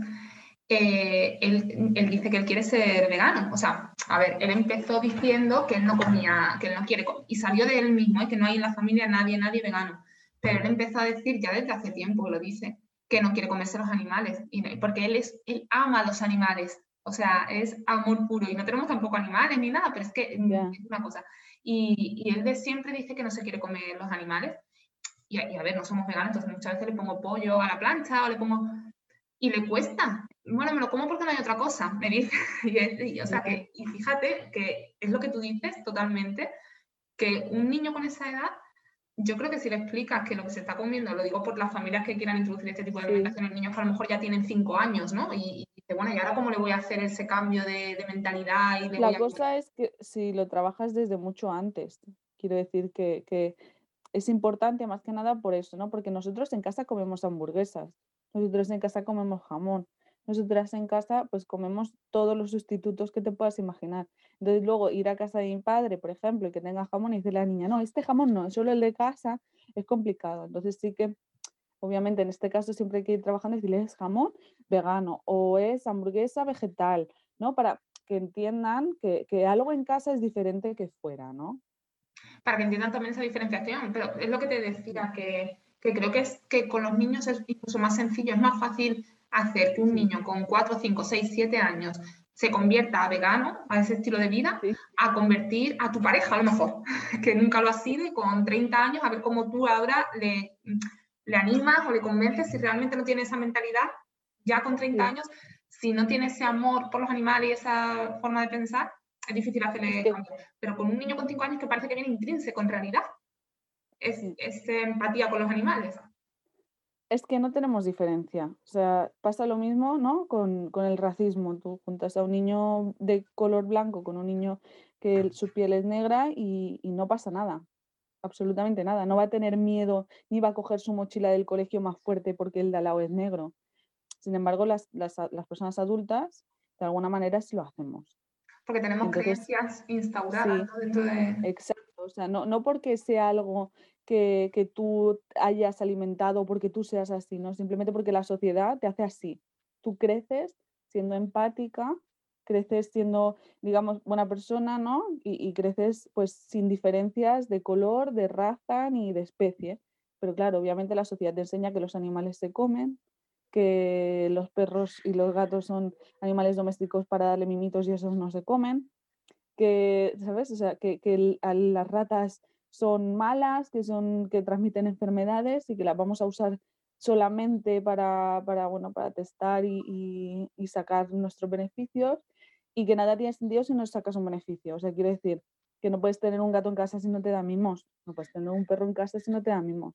eh, él, él, dice que él quiere ser vegano. O sea, a ver, él empezó diciendo que él no comía, que él no quiere, y salió de él mismo, ¿eh? que no hay en la familia nadie, nadie vegano. Pero él empezó a decir ya desde hace tiempo, lo dice, que no quiere comerse los animales, porque él, es, él ama a los animales, o sea, es amor puro, y no tenemos tampoco animales ni nada, pero es que es una cosa. Y, y, él de siempre dice que no se quiere comer los animales, y, a ver, no somos veganos, entonces muchas veces le pongo pollo a la plancha o le pongo... Y le cuesta. Bueno, me lo como porque no hay otra cosa, me dice. y, o sea, que, y fíjate que es lo que tú dices totalmente, que un niño con esa edad yo creo que si le explicas que lo que se está comiendo, lo digo por las familias que quieran introducir este tipo de alimentación en niños que a lo mejor ya tienen cinco años, ¿no? Y, dice, bueno, ¿y ahora cómo le voy a hacer ese cambio de, mentalidad? Y la cosa es que si lo trabajas desde mucho antes, quiero decir que, que, es importante más que nada por eso, ¿no? Porque nosotros en casa comemos hamburguesas, nosotros en casa comemos jamón, nosotras en casa pues comemos todos los sustitutos que te puedas imaginar. Entonces luego ir a casa de mi padre, por ejemplo, y que tenga jamón y decirle a la niña, no, este jamón no, solo el de casa, es complicado. Entonces sí que, obviamente en este caso siempre hay que ir trabajando y decirle es jamón vegano o es hamburguesa vegetal, ¿no? Para que entiendan que, que algo en casa es diferente que fuera, ¿no? Para que entiendan también esa diferenciación, pero es lo que te decía, que, que creo que es que con los niños es incluso más sencillo, es más fácil hacer que un niño con 4, 5, 6, 7 años se convierta a vegano, a ese estilo de vida, a convertir a tu pareja a lo mejor, que nunca lo ha sido y con 30 años, a ver cómo tú ahora le, le animas o le convences si realmente no tiene esa mentalidad, ya con 30 años, si no tiene ese amor por los animales y esa forma de pensar, es difícil hacerle cambio. Pero con un niño con 5 años que parece que viene intrínseco en realidad, es, es empatía con los animales. Es que no tenemos diferencia. O sea, pasa lo mismo, ¿no? Con, con, el racismo. Tú juntas a un niño de color blanco con un niño que su piel es negra y, y, no pasa nada. Absolutamente nada. No va a tener miedo ni va a coger su mochila del colegio más fuerte porque el de al lado es negro. Sin embargo, las, las, las personas adultas, de alguna manera, sí lo hacemos. Porque tenemos creencias instauradas dentro de... Exacto. O sea, no, no porque sea algo que, que, tú hayas alimentado porque tú seas así, ¿no? Simplemente porque la sociedad te hace así. Tú creces siendo empática, creces siendo, digamos, buena persona, ¿no? Y, creces pues sin diferencias de color, de raza ni de especie. Pero claro, obviamente la sociedad te enseña que los animales se comen, que los perros y los gatos son animales domésticos para darle mimitos y esos no se comen, que, ¿sabes? O sea, que, las ratas son malas, que, son, que transmiten enfermedades y que las vamos a usar solamente para, para, bueno, para testar y, sacar nuestros beneficios y que nada tiene sentido si no sacas un beneficio. O sea, quiere decir que no puedes tener un gato en casa si no te da mimos, no puedes tener un perro en casa si no te da mimos.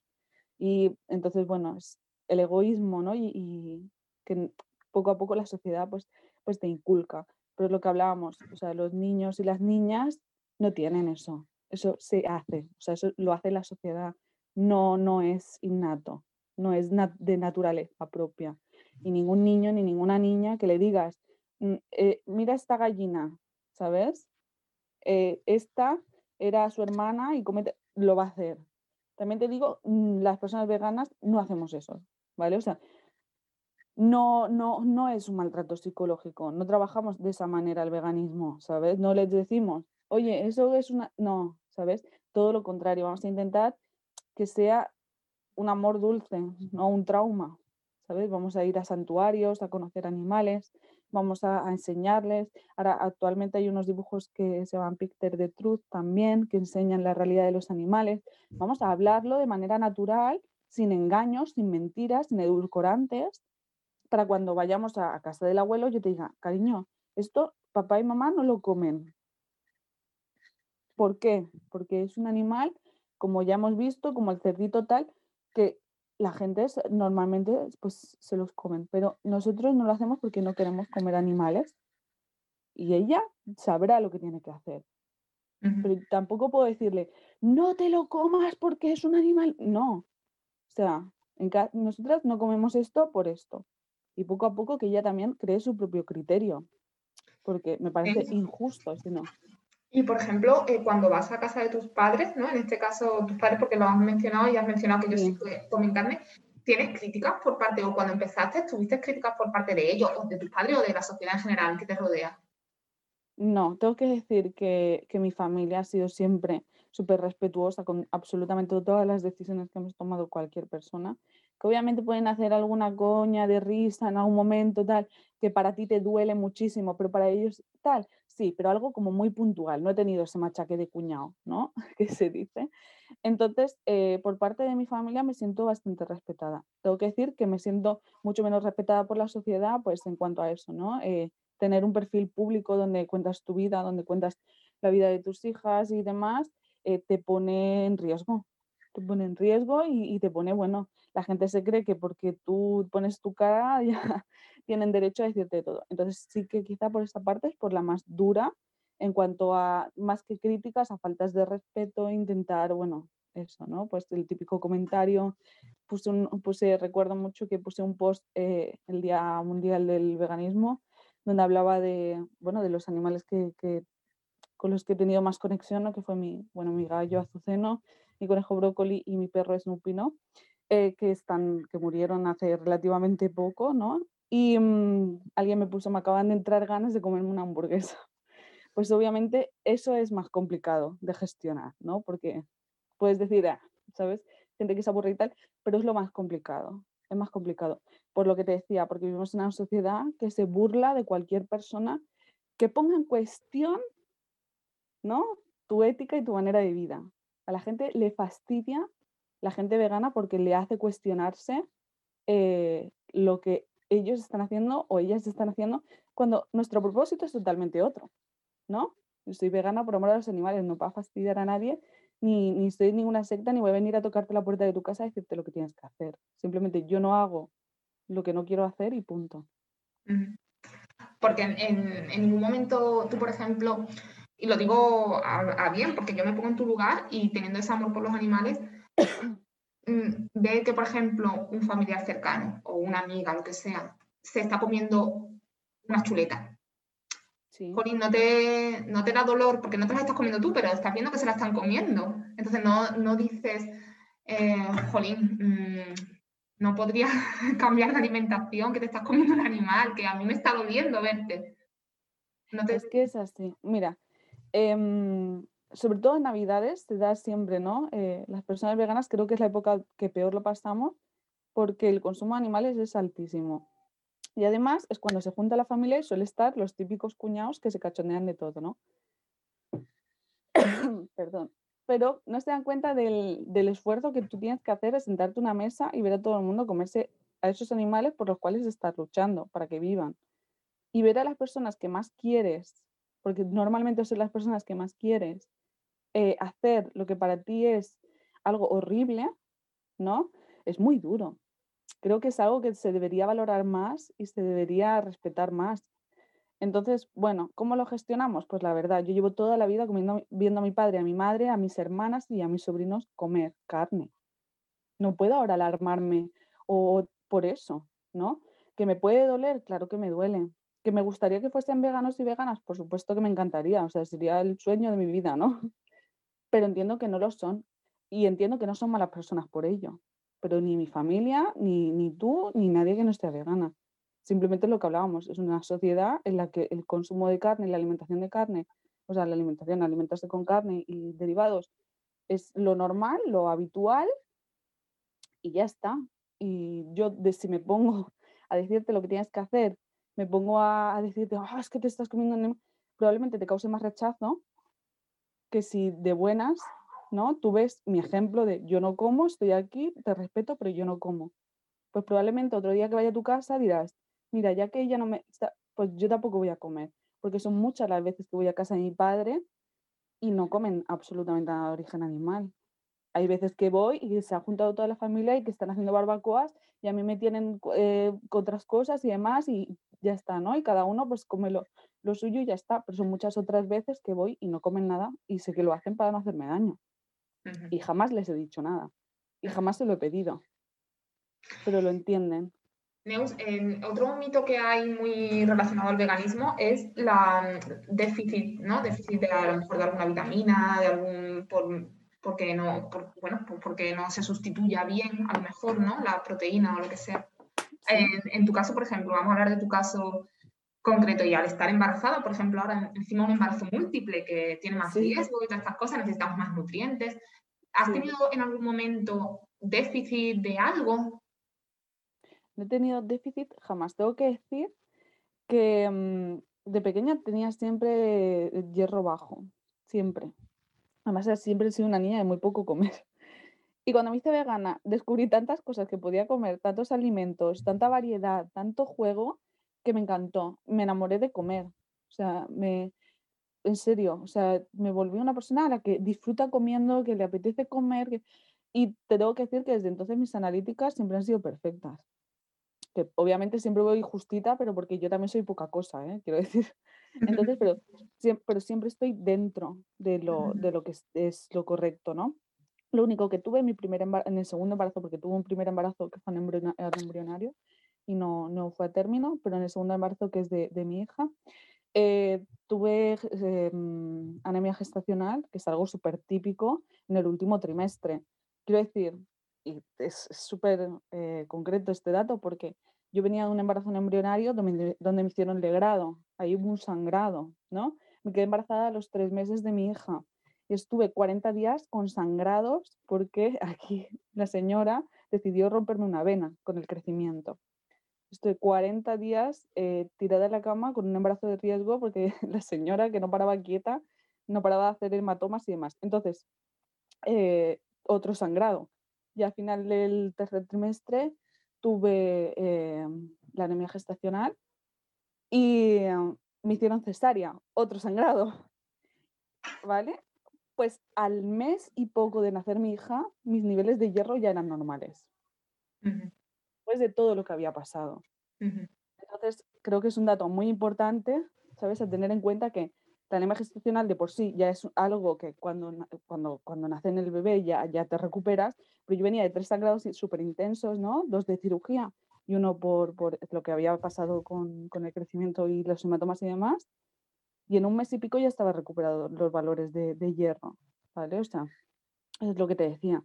Y entonces, bueno, es el egoísmo, ¿no? Y, que poco a poco la sociedad pues, pues te inculca. Pero es lo que hablábamos, o sea, los niños y las niñas no tienen eso eso se hace, o sea, eso lo hace la sociedad, no, no es innato, no es de naturaleza propia. Y ningún niño ni ninguna niña que le digas, eh, mira esta gallina, ¿sabes? Eh, esta era su hermana y comete, lo va a hacer. También te digo, mm, las personas veganas no hacemos eso, ¿vale? O sea, no, no, no es un maltrato psicológico, no trabajamos de esa manera el veganismo, ¿sabes? No les decimos, oye, eso es una... No, ¿sabes? Todo lo contrario, vamos a intentar que sea un amor dulce, no un trauma, ¿sabes? Vamos a ir a santuarios, a conocer animales, vamos a, enseñarles. Ahora, actualmente hay unos dibujos que se llaman Picture de Truth también, que enseñan la realidad de los animales. Vamos a hablarlo de manera natural, sin engaños, sin mentiras, sin edulcorantes, para cuando vayamos a, a casa del abuelo yo te diga, cariño, esto papá y mamá no lo comen, ¿Por qué? Porque es un animal, como ya hemos visto, como el cerdito tal, que la gente normalmente pues, se los comen, pero nosotros no lo hacemos porque no queremos comer animales y ella sabrá lo que tiene que hacer. Pero tampoco puedo decirle, no te lo comas porque es un animal. No. O sea, en nosotras no comemos esto por esto. Y poco a poco que ella también cree su propio criterio. Porque me parece injusto si no. Y, por ejemplo, eh, cuando vas a casa de tus padres, ¿no? En este caso, tus padres, porque lo has mencionado y has mencionado que ellos sí, sí comen carne, ¿tienes críticas por parte, o cuando empezaste, tuviste críticas por parte de ellos, o de tus padres, o de la sociedad en general que te rodea? No, tengo que decir que, que mi familia ha sido siempre súper respetuosa con absolutamente todas las decisiones que hemos tomado cualquier persona, que obviamente pueden hacer alguna coña de risa en algún momento, tal, que para ti te duele muchísimo, pero para ellos tal, sí, pero algo como muy puntual. No he tenido ese machaque de cuñado, ¿no? que se dice. Entonces, eh, por parte de mi familia me siento bastante respetada. Tengo que decir que me siento mucho menos respetada por la sociedad, pues en cuanto a eso, ¿no? Eh, tener un perfil público donde cuentas tu vida, donde cuentas la vida de tus hijas y demás, eh, te pone en riesgo. Te pone en riesgo y, y, te pone, bueno, la gente se cree que porque tú pones tu cara ya tienen derecho a decirte todo. Entonces sí que quizá por esta parte es por la más dura en cuanto a más que críticas, a faltas de respeto, intentar, bueno, eso, ¿no? Pues el típico comentario, puse, un, puse recuerdo mucho que puse un post eh, el Día Mundial del Veganismo, donde hablaba de, bueno, de los animales que, que con los que he tenido más conexión, ¿no? que fue mi, bueno, mi gallo azuceno, mi conejo brócoli y mi perro Snoopy, ¿no? Eh, que, están, que murieron hace relativamente poco, ¿no? Y mmm, alguien me puso, me acaban de entrar ganas de comerme una hamburguesa. Pues obviamente eso es más complicado de gestionar, ¿no? Porque puedes decir, ah, ¿sabes? Gente que se aburre y tal, pero es lo más complicado, es más complicado. Por lo que te decía, porque vivimos en una sociedad que se burla de cualquier persona que ponga en cuestión, ¿no? Tu ética y tu manera de vida. A la gente le fastidia la gente vegana porque le hace cuestionarse eh, lo que ellos están haciendo o ellas están haciendo cuando nuestro propósito es totalmente otro, ¿no? Yo soy vegana por amor a los animales, no para fastidiar a nadie, ni, ni en ninguna secta, ni voy a venir a tocarte la puerta de tu casa y decirte lo que tienes que hacer. Simplemente yo no hago lo que no quiero hacer y punto. Porque en, ningún momento tú, por ejemplo, y lo digo a, bien, porque yo me pongo en tu lugar y teniendo ese amor por los animales, mm, ve que, por ejemplo, un familiar cercano o una amiga, lo que sea, se está comiendo una chuleta. Sí. no te, no te da dolor porque no te las estás comiendo tú, pero estás viendo que se la están comiendo. Entonces no, no dices, eh, Jolín, mm, no podría cambiar de alimentación, que te estás comiendo un animal, que a mí me está doliendo verte. Es que es así. Mira, em, sobre todo en Navidades te da siempre, ¿no? Eh, las personas veganas creo que es la época que peor lo pasamos porque el consumo de animales es altísimo. Y además es cuando se junta la familia y suele estar los típicos cuñados que se cachondean de todo, ¿no? Perdón. Pero no se dan cuenta del, del, esfuerzo que tú tienes que hacer de sentarte a una mesa y ver a todo el mundo comerse a esos animales por los cuales estás luchando para que vivan. Y ver a las personas que más quieres, porque normalmente son las personas que más quieres, eh, hacer lo que para ti es algo horrible, ¿no? Es muy duro creo que es algo que se debería valorar más y se debería respetar más. Entonces, bueno, ¿cómo lo gestionamos? Pues la verdad, yo llevo toda la vida viendo a mi padre, a mi madre, a mis hermanas y a mis sobrinos comer carne. No puedo ahora alarmarme o por eso, ¿no? Que me puede doler, claro que me duele. Que me gustaría que fuesen veganos y veganas, por supuesto que me encantaría, o sea, sería el sueño de mi vida, ¿no? Pero entiendo que no lo son y entiendo que no son malas personas por ello pero ni mi familia, ni, ni tú, ni nadie que no esté vegana. Simplemente lo que hablábamos, es una sociedad en la que el consumo de carne la alimentación de carne, o sea, la alimentación, alimentarse con carne y derivados, es lo normal, lo habitual y ya está. Y yo, de, si me pongo a decirte lo que tienes que hacer, me pongo a, decirte, ah, es que te estás comiendo, probablemente te cause más rechazo que si de buenas ¿no? Tú ves mi ejemplo de yo no como, estoy aquí, te respeto, pero yo no como. Pues probablemente otro día que vaya a tu casa dirás, mira, ya que ella no me está, pues yo tampoco voy a comer, porque son muchas las veces que voy a casa de mi padre y no comen absolutamente nada de origen animal. Hay veces que voy y se ha juntado toda la familia y que están haciendo barbacoas y a mí me tienen eh, otras cosas y demás y ya está, ¿no? Y cada uno pues come lo, lo suyo y ya está. Pero son muchas otras veces que voy y no comen nada y sé que lo hacen para no hacerme daño. Y jamás les he dicho nada. Y jamás se lo he pedido. Pero lo entienden. Neus, otro mito que hay muy relacionado al veganismo es la mm, déficit, ¿no? Déficit de a lo mejor de alguna vitamina, de algún por, porque no, bueno, porque no se sustituya bien, a lo mejor, ¿no? La proteína o lo que sea. En, tu caso, por ejemplo, vamos a hablar de tu caso concreto y al estar embarazada, por ejemplo, ahora encima un embarazo múltiple que tiene más riesgo y todas estas cosas, necesitamos más nutrientes. ¿Has tenido en algún momento déficit de algo? No he tenido déficit jamás. Tengo que decir que mm, de pequeña tenía siempre hierro bajo, siempre. Además, siempre he sido una niña de muy poco comer. Y cuando me hice vegana, descubrí tantas cosas que podía comer, tantos alimentos, tanta variedad, tanto juego, que me encantó. Me enamoré de comer. O sea, me, en serio, o sea, me volví una persona a la que disfruta comiendo, que le apetece comer. Y te tengo que decir que desde entonces mis analíticas siempre han sido perfectas. Que obviamente siempre voy justita, pero porque yo también soy poca cosa, ¿eh? quiero decir. Entonces, pero, siempre, pero siempre estoy dentro de lo, de lo que es, lo correcto, ¿no? Lo único que tuve en, mi primer en el segundo embarazo, porque tuve un primer embarazo que fue embrionario, y no, no fue a término, pero en el segundo embarazo, que es de, de mi hija, eh, tuve em, anemia gestacional, que es algo súper típico en el último trimestre. Quiero decir, y es súper eh, concreto este dato porque yo venía de un embarazo embrionario donde, donde me hicieron legrado, ahí hubo un sangrado, ¿no? Me quedé embarazada a los tres meses de mi hija y estuve 40 días con sangrados porque aquí la señora decidió romperme una vena con el crecimiento estoy 40 días eh, tirada en la cama con un embarazo de riesgo porque la señora que no paraba quieta, no paraba de hacer hematomas y demás. Entonces, eh, otro sangrado. y al final del tercer trimestre tuve eh, la anemia gestacional y eh, me hicieron cesárea, otro sangrado, ¿vale? Pues al mes y poco de nacer mi hija, mis niveles de hierro ya eran normales, después de todo lo que había pasado. Entonces, creo que es un dato muy importante, ¿sabes? A tener en cuenta que la anemia gestacional de por sí ya es algo que cuando, cuando, cuando nace en el bebé ya, ya te recuperas, pero yo venía de tres sangrados súper intensos, ¿no? Dos de cirugía y uno por, por lo que había pasado con, con, el crecimiento y los hematomas y demás. Y en un mes y pico ya estaba recuperado los valores de, de hierro, ¿vale? O sea, es lo que te decía.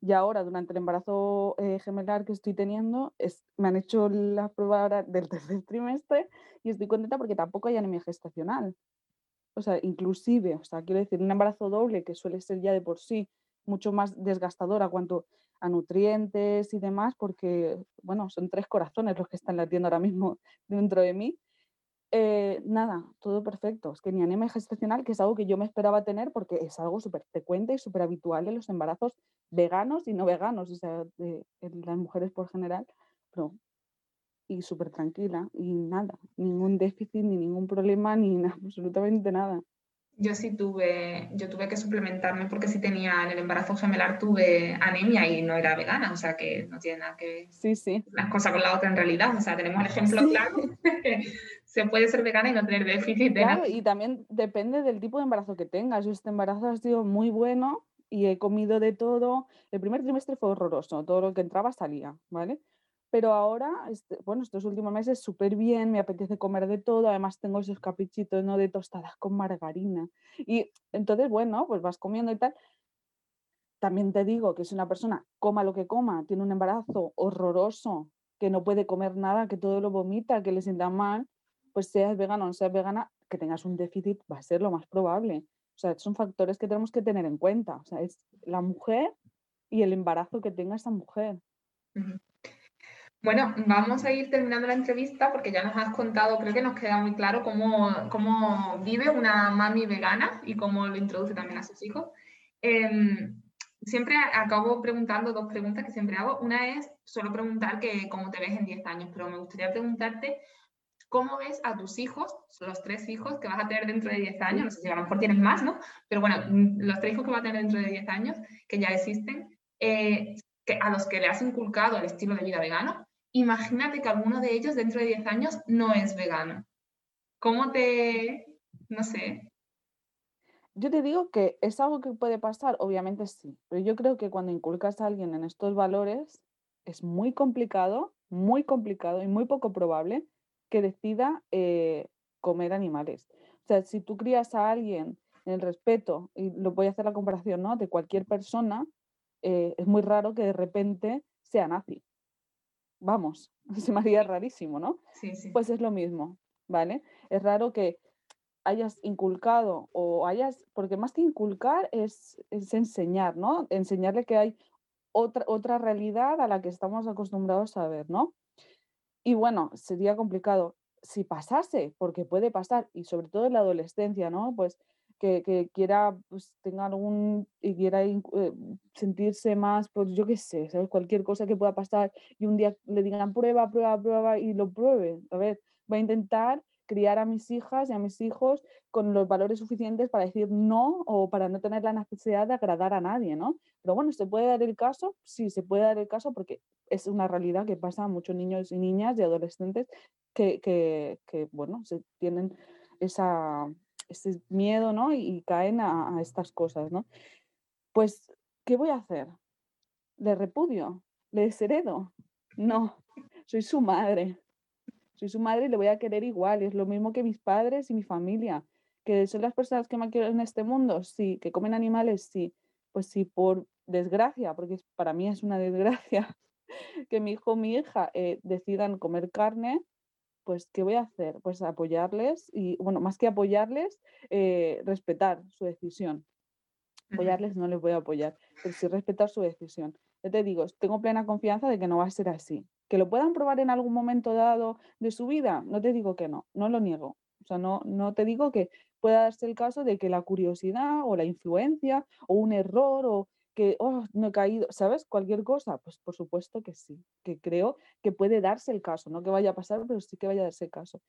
Y ahora, durante el embarazo eh, gemelar que estoy teniendo, me han hecho la prueba del tercer trimestre y estoy contenta porque tampoco hay anemia gestacional o sea, inclusive, o sea, quiero decir, un embarazo doble que suele ser ya de por sí mucho más desgastador a cuanto a nutrientes y demás, porque, bueno, son tres corazones los que están latiendo ahora mismo dentro de mí. Eh, nada, todo perfecto. Es que ni anemia gestacional, que es algo que yo me esperaba tener porque es algo súper frecuente y súper habitual en los embarazos veganos y no veganos, o sea, de, las mujeres por general, pero y súper tranquila y nada, ningún déficit, ni ningún problema, ni absolutamente nada. Yo sí tuve, yo tuve que suplementarme porque sí tenía en el embarazo gemelar tuve anemia y no era vegana, o sea que no tiene nada que ver sí, sí. las cosas con la otra en realidad, o sea, tenemos el ejemplo claro se puede ser vegana y no tener déficit de claro, y también depende del tipo de embarazo que tengas. Yo este embarazo ha sido muy bueno y he comido de todo. El primer trimestre fue horroroso, todo lo que entraba salía, ¿vale? Pero ahora, este, bueno, estos últimos meses súper bien, me apetece comer de todo, además tengo esos caprichitos, ¿no? De tostadas con margarina. Y entonces, bueno, pues vas comiendo y tal. También te digo que si una persona coma lo que coma, tiene un embarazo horroroso, que no puede comer nada, que todo lo vomita, que le sienta mal, pues seas vegano o no seas vegana, que tengas un déficit va a ser lo más probable. O sea, son factores que tenemos que tener en cuenta. O sea, es la mujer y el embarazo que tenga esa mujer. Bueno, vamos a ir terminando la entrevista porque ya nos has contado, creo que nos queda muy claro cómo, cómo vive una mami vegana y cómo lo introduce también a sus hijos. Em, siempre acabo preguntando dos preguntas que siempre hago. Una es, suelo preguntar que cómo te ves en 10 años, pero me gustaría preguntarte cómo ves a tus hijos, los tres hijos que vas a tener dentro de 10 años, no sé si a lo mejor tienes más, ¿no? Pero bueno, los tres hijos que vas a tener dentro de 10 años, que ya existen, eh, a los que le has inculcado el estilo de vida vegano, imagínate que alguno de ellos dentro de 10 años no es vegano. ¿Cómo te, no sé? Yo te digo que es algo que puede pasar, obviamente sí, pero yo creo que cuando inculcas a alguien en estos valores es muy complicado, muy complicado y muy poco probable que decida eh, comer animales. O sea, si tú crías a alguien en el respeto, y lo voy a hacer la comparación, ¿no? De cualquier persona, eh, es muy raro que de repente sea nazi vamos, se me haría rarísimo, ¿no? Sí, sí. Pues es lo mismo, ¿vale? Es raro que hayas inculcado o hayas, porque más que inculcar es, enseñar, ¿no? Enseñarle que hay otra, otra realidad a la que estamos acostumbrados a ver, ¿no? Y bueno, sería complicado si pasase, porque puede pasar, y sobre todo en la adolescencia, ¿no? Pues que, quiera, pues tenga algún, y quiera eh, sentirse más, pues yo qué sé, ¿sabes? Cualquier cosa que pueda pasar y un día le digan prueba, prueba, prueba y lo pruebe. A ver, voy a intentar criar a mis hijas y a mis hijos con los valores suficientes para decir no o para no tener la necesidad de agradar a nadie, ¿no? Pero bueno, ¿se puede dar el caso? Sí, se puede dar el caso porque es una realidad que pasa a muchos niños y niñas y adolescentes que, que, bueno, tienen esa, ese miedo, ¿no? Y, caen a, estas cosas, ¿no? Pues, ¿qué voy a hacer? ¿Le repudio? ¿Le desheredo? No, soy su madre. Soy su madre y le voy a querer igual. Y es lo mismo que mis padres y mi familia. ¿Que son las personas que me quieren en este mundo? Sí. ¿Que comen animales? Sí. Pues sí, por desgracia, porque para mí es una desgracia que mi hijo o mi hija eh, decidan comer carne, pues, ¿qué voy a hacer? Pues apoyarles y, bueno, más que apoyarles, eh, respetar su decisión. Apoyarles no les voy a apoyar, pero sí respetar su decisión. Yo te digo, tengo plena confianza de que no va a ser así. Que lo puedan probar en algún momento dado de su vida, no te digo que no, no lo niego. O sea, no, no te digo que pueda darse el caso de que la curiosidad o la influencia o un error o que, oh, no he caído, ¿sabes? Cualquier cosa, pues por supuesto que sí, que creo que puede darse el caso, no que vaya a pasar, pero sí que vaya a darse el caso.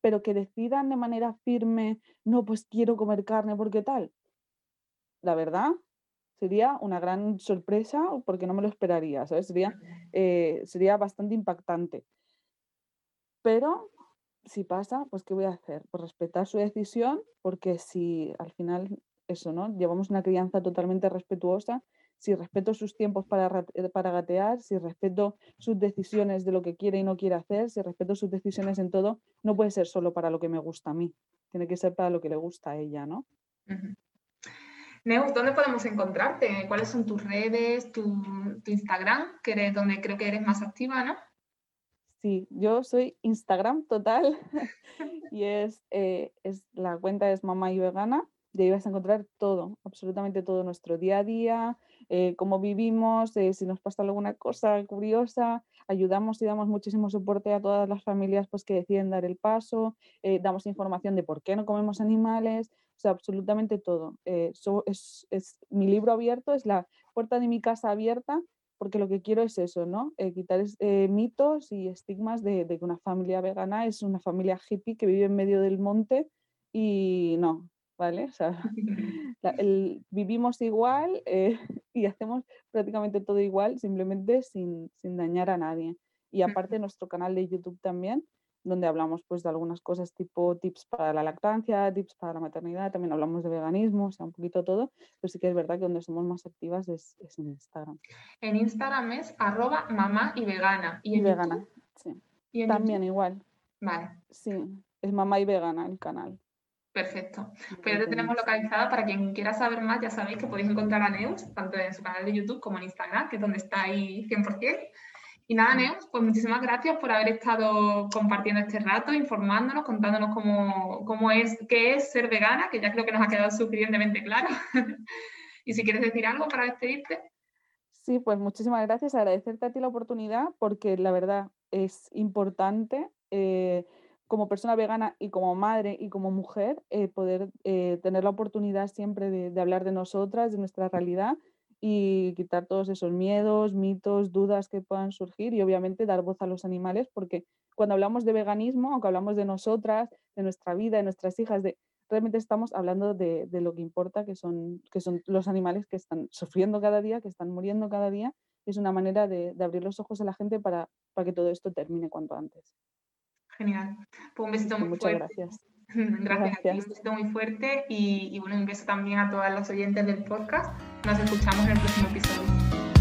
Pero que decidan de manera firme, no, pues quiero comer carne porque tal, la verdad, sería una gran sorpresa porque no me lo esperaría, ¿sabes? Sería, eh, sería bastante impactante. Pero si pasa, pues ¿qué voy a hacer? Pues respetar su decisión, porque si al final eso, ¿no? Llevamos una crianza totalmente respetuosa, si respeto sus tiempos para, eh, para gatear, si respeto sus decisiones de lo que quiere y no quiere hacer, si respeto sus decisiones en todo, no puede ser solo para lo que me gusta a mí, tiene que ser para lo que le gusta a ella, ¿no? Neus, ¿dónde podemos encontrarte? ¿Cuáles son tus redes, tu, tu Instagram, que eres donde creo que eres más activa, ¿no? Sí, yo soy Instagram total y es, eh, es, la cuenta es mamá y vegana. Y ahí vas a encontrar todo, absolutamente todo nuestro día a día, eh, cómo vivimos, eh, si nos pasa alguna cosa curiosa, ayudamos y damos muchísimo soporte a todas las familias pues, que deciden dar el paso, damos información de por qué no comemos animales, o sea, absolutamente todo. es, mi libro abierto, es la puerta de mi casa abierta porque lo que quiero es eso, ¿no? Eh, quitar eh, mitos y estigmas de, que una familia vegana es una familia hippie que vive en medio del monte y no, ¿vale? O sea, vivimos igual eh, y hacemos prácticamente todo igual, simplemente sin, sin dañar a nadie. Y aparte nuestro canal de YouTube también, donde hablamos pues de algunas cosas tipo tips para la lactancia, tips para la maternidad, también hablamos de veganismo, o sea, un poquito todo, pero sí que es verdad que donde somos más activas es, en Instagram. En Instagram es arroba mamá y vegana. Y, vegana, sí. también igual. Vale. Sí, es mamá y vegana el canal. Perfecto. Pues ya te tenemos localizada. Para quien quiera saber más, ya sabéis que podéis encontrar a Neus, tanto en su canal de YouTube como en Instagram, que es donde está ahí 100%. Y nada, Neos, pues muchísimas gracias por haber estado compartiendo este rato, informándonos, contándonos cómo, cómo es, qué es ser vegana, que ya creo que nos ha quedado suficientemente claro. y si quieres decir algo para despedirte. Sí, pues muchísimas gracias. Agradecerte a ti la oportunidad porque la verdad es importante eh, como persona vegana y como madre y como mujer eh, poder eh, tener la oportunidad siempre de, de hablar de nosotras, de nuestra realidad y quitar todos esos miedos, mitos, dudas que puedan surgir y obviamente dar voz a los animales, porque cuando hablamos de veganismo, aunque hablamos de nosotras, de nuestra vida, de nuestras hijas, de, realmente estamos hablando de, lo que importa, que son, que son los animales que están sufriendo cada día, que están muriendo cada día. Es una manera de, abrir los ojos a la gente para, para que todo esto termine cuanto antes. Genial. Pues un besito muy Muchas gracias. Gracias, un besito muy fuerte y, y bueno, un beso también a todas las oyentes del podcast. Nos escuchamos en el próximo episodio.